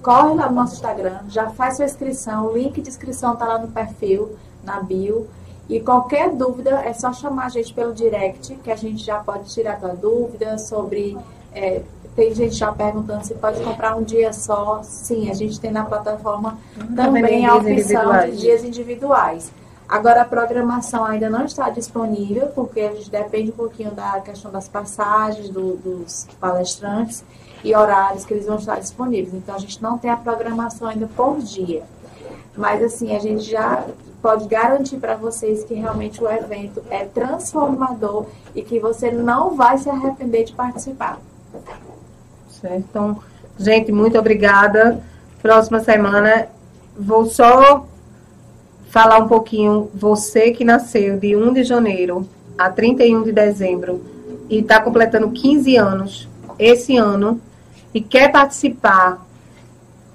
corre lá no nosso Instagram, já faz sua inscrição, o link de inscrição está lá no perfil, na bio. E qualquer dúvida é só chamar a gente pelo direct, que a gente já pode tirar tua dúvida sobre. é, tem gente já perguntando se pode comprar um dia só. Sim, a gente tem na plataforma também a opção de dias individuais. Agora a programação ainda não está disponível, porque a gente depende um pouquinho da questão das passagens do- dos palestrantes e horários que eles vão estar disponíveis. Então a gente não tem a programação ainda por dia. Mas assim, a gente já pode garantir para vocês que realmente o evento é transformador e que você não vai se arrepender de participar. Certo? Então, gente, muito obrigada. Próxima semana vou só falar um pouquinho. Você que nasceu de 1 de janeiro a 31 de dezembro e está completando 15 anos esse ano quer participar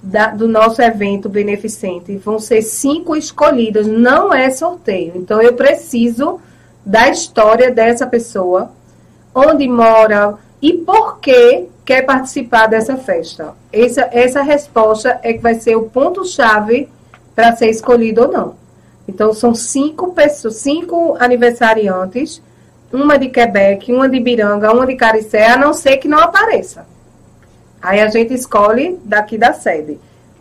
da- do nosso evento beneficente, vão ser cinco escolhidas, não é sorteio. Então, eu preciso da história dessa pessoa, onde mora e por que quer participar dessa festa. Essa, essa resposta é que vai ser o ponto-chave para ser escolhido ou não. Então, são cinco pessoas, cinco aniversariantes, uma de Quebec, uma de Biranga, uma de Caricé, a não ser que não apareça. Aí a gente escolhe daqui da sede.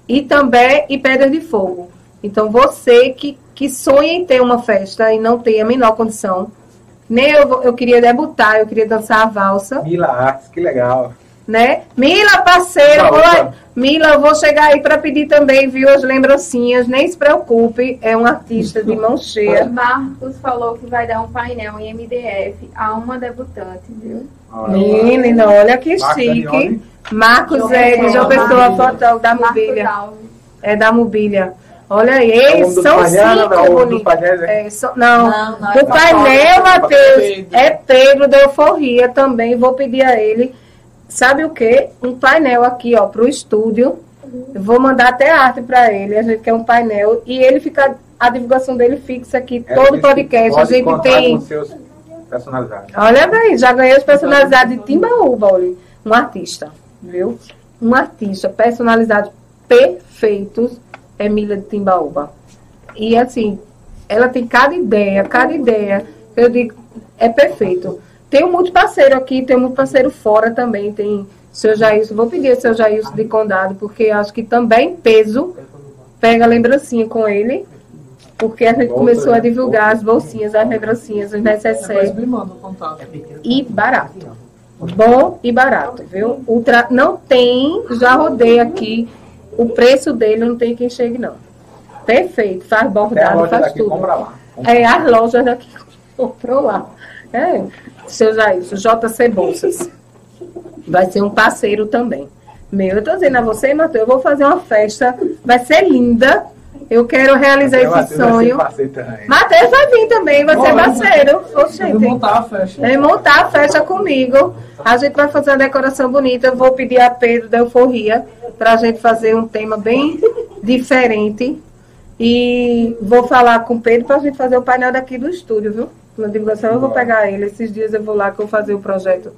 E também e Pedras de Fogo. Então, você que, que sonha em ter uma festa e não tem a menor condição, nem eu, eu queria debutar, eu queria dançar a valsa, Mila Artes, que legal. né? Mila, parceiro, vou-. Mila, eu vou chegar aí para pedir também, viu, as lembrancinhas. Nem se preocupe, é um artista de mão cheia. Marcos falou que vai dar um painel em MDF a uma debutante, viu? Menina, olha que chique. Marcos é de Pessoa, João Pessoa, fotógrafo da mobília. É da mobília. Olha aí, É o são painéis, não, cinco é o bonitos. painéis, né? É, não, Não, não, do é painel, fotógrafo, Matheus, Pedro. é Pedro da Euforia também. Vou pedir a ele, sabe o quê? Um painel aqui, ó, pro estúdio. Eu vou mandar até arte para ele. A gente quer um painel. E ele fica, a divulgação dele fixa aqui, É, todo podcast. A gente tem. Personalidades. Olha bem, já ganhei os personalizados de Timbaúba, olha. Um artista, viu? Um artista, personalizados perfeitos, Emília de Timbaúba. E assim, ela tem cada ideia, cada ideia. Eu digo, é perfeito. Tem um muito parceiro aqui, tem muito parceiro fora também. Tem seu Jailson, vou pedir seu Jailson de Condado, porque acho que também peso pega lembrancinha com ele. Porque a gente Bolsa, começou a né? divulgar as bolsinhas, as lembrancinhas, os Depois necessários contato. e barato. Bom e barato, viu? Ultra, não tem, já rodei aqui, o preço dele não tem quem chegue, não. Perfeito, faz bordado, faz daqui tudo. compra lá. É, as lojas daqui comprou lá. É, seu Jailson, JC Bolsas. Vai ser um parceiro também. Meu, eu tô dizendo a você, Matheus, eu vou fazer uma festa, vai ser linda. Eu quero realizar Até esse ser sonho. também. Matheus vai vir também, vai ser Bora. parceiro. Vou gente, montar a festa. Vem montar a festa comigo. A gente vai fazer uma decoração bonita. Eu vou pedir a Pedro da Euforia para a gente fazer um tema bem diferente. E vou falar com o Pedro para a gente fazer o painel daqui do estúdio, viu? Na divulgação eu vou pegar ele. Esses dias eu vou lá que eu vou fazer o projeto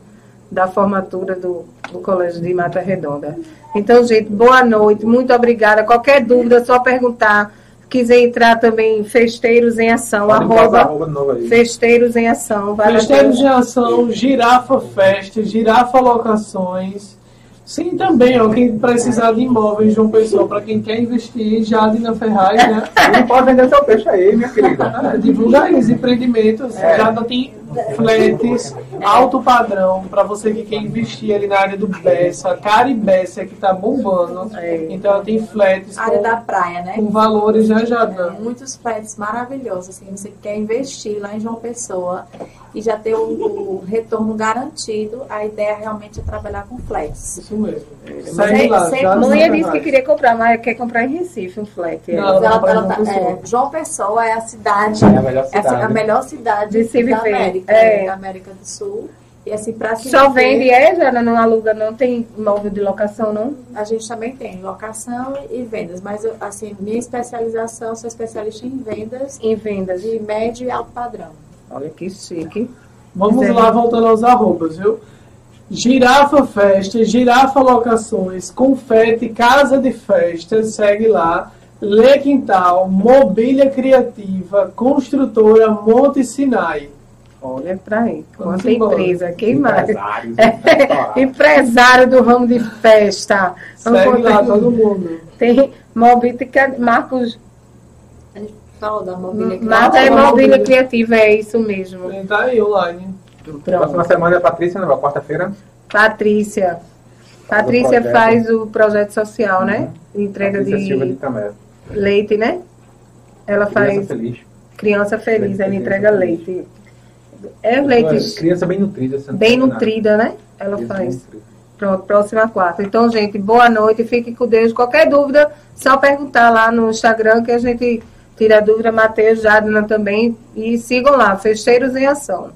da formatura do, do Colégio de Mata Redonda. Então, gente, boa noite. Muito obrigada. Qualquer dúvida, é só perguntar. Quiser entrar também, Festeiros em Ação, Pode arroba. Festeiros em Ação. Festeiros de Ação, Girafa Fest, Girafa Locações. Sim, também, ó, quem precisar de imóveis de uma pessoa, para quem quer investir, Jade na Ferraz, né? Não pode vender seu peixe aí, minha querida. (laughs) Divulga aí os empreendimentos. É. Já tem fletes alto padrão para você que quer investir ali na área do Bessa, Caribécia que tá bombando. É. Então ela tem fletes área com, da praia, né? com valores já já dando. Muitos prédios maravilhosos, assim, você quer investir lá em João Pessoa e já ter o, o retorno garantido, a ideia realmente é trabalhar com flats. Isso mesmo. Lá, já mãe disse que queria comprar, mas quer comprar em Recife um flat. é. Não. Ela- ela João tá- Pessoa. é, João Pessoa é a cidade, É a melhor essa é a cidade. melhor cidade De da viver. América, É. da América do Sul. E assim, para se Só viver, vende, é, já não aluga, não tem imóvel de locação, não? A gente também tem locação e vendas, mas assim, minha especialização, sou especialista em vendas Em vendas. de médio e alto padrão. Olha que chique. Vamos Zé. lá, voltando aos arrobas, viu? Girafa Festa, Girafa Locações, Confete, Casa de Festas, segue lá. Lê Quintal, Mobília Criativa, Construtora Monte Sinai. Olha pra aí. Quanta empresa, quem mais? Empresários, É, restaurantes. (laughs) empresário do ramo de festa. Vamos Segue lá todo mundo. Tem Mobílica, Marcos. A gente falou da mobília Marta é Mobília. criativa, é isso mesmo. Ele tá aí online. Próxima semana é a Patrícia, né? Quarta-feira. Patrícia. Patrícia projeto. faz o projeto social, né? Entrega Patrícia de de leite, né? Ela Criança faz feliz. criança feliz, ela entrega feliz. leite. É leite Criança bem nutrida. bem nutrida, né? Ela Criança faz. Pronto, próxima quarta. Então, gente, boa noite, fique com Deus. Qualquer dúvida, só perguntar lá no Instagram que a gente tira a dúvida, Matheus, Jadna também. E sigam lá, Festeiros em Ação.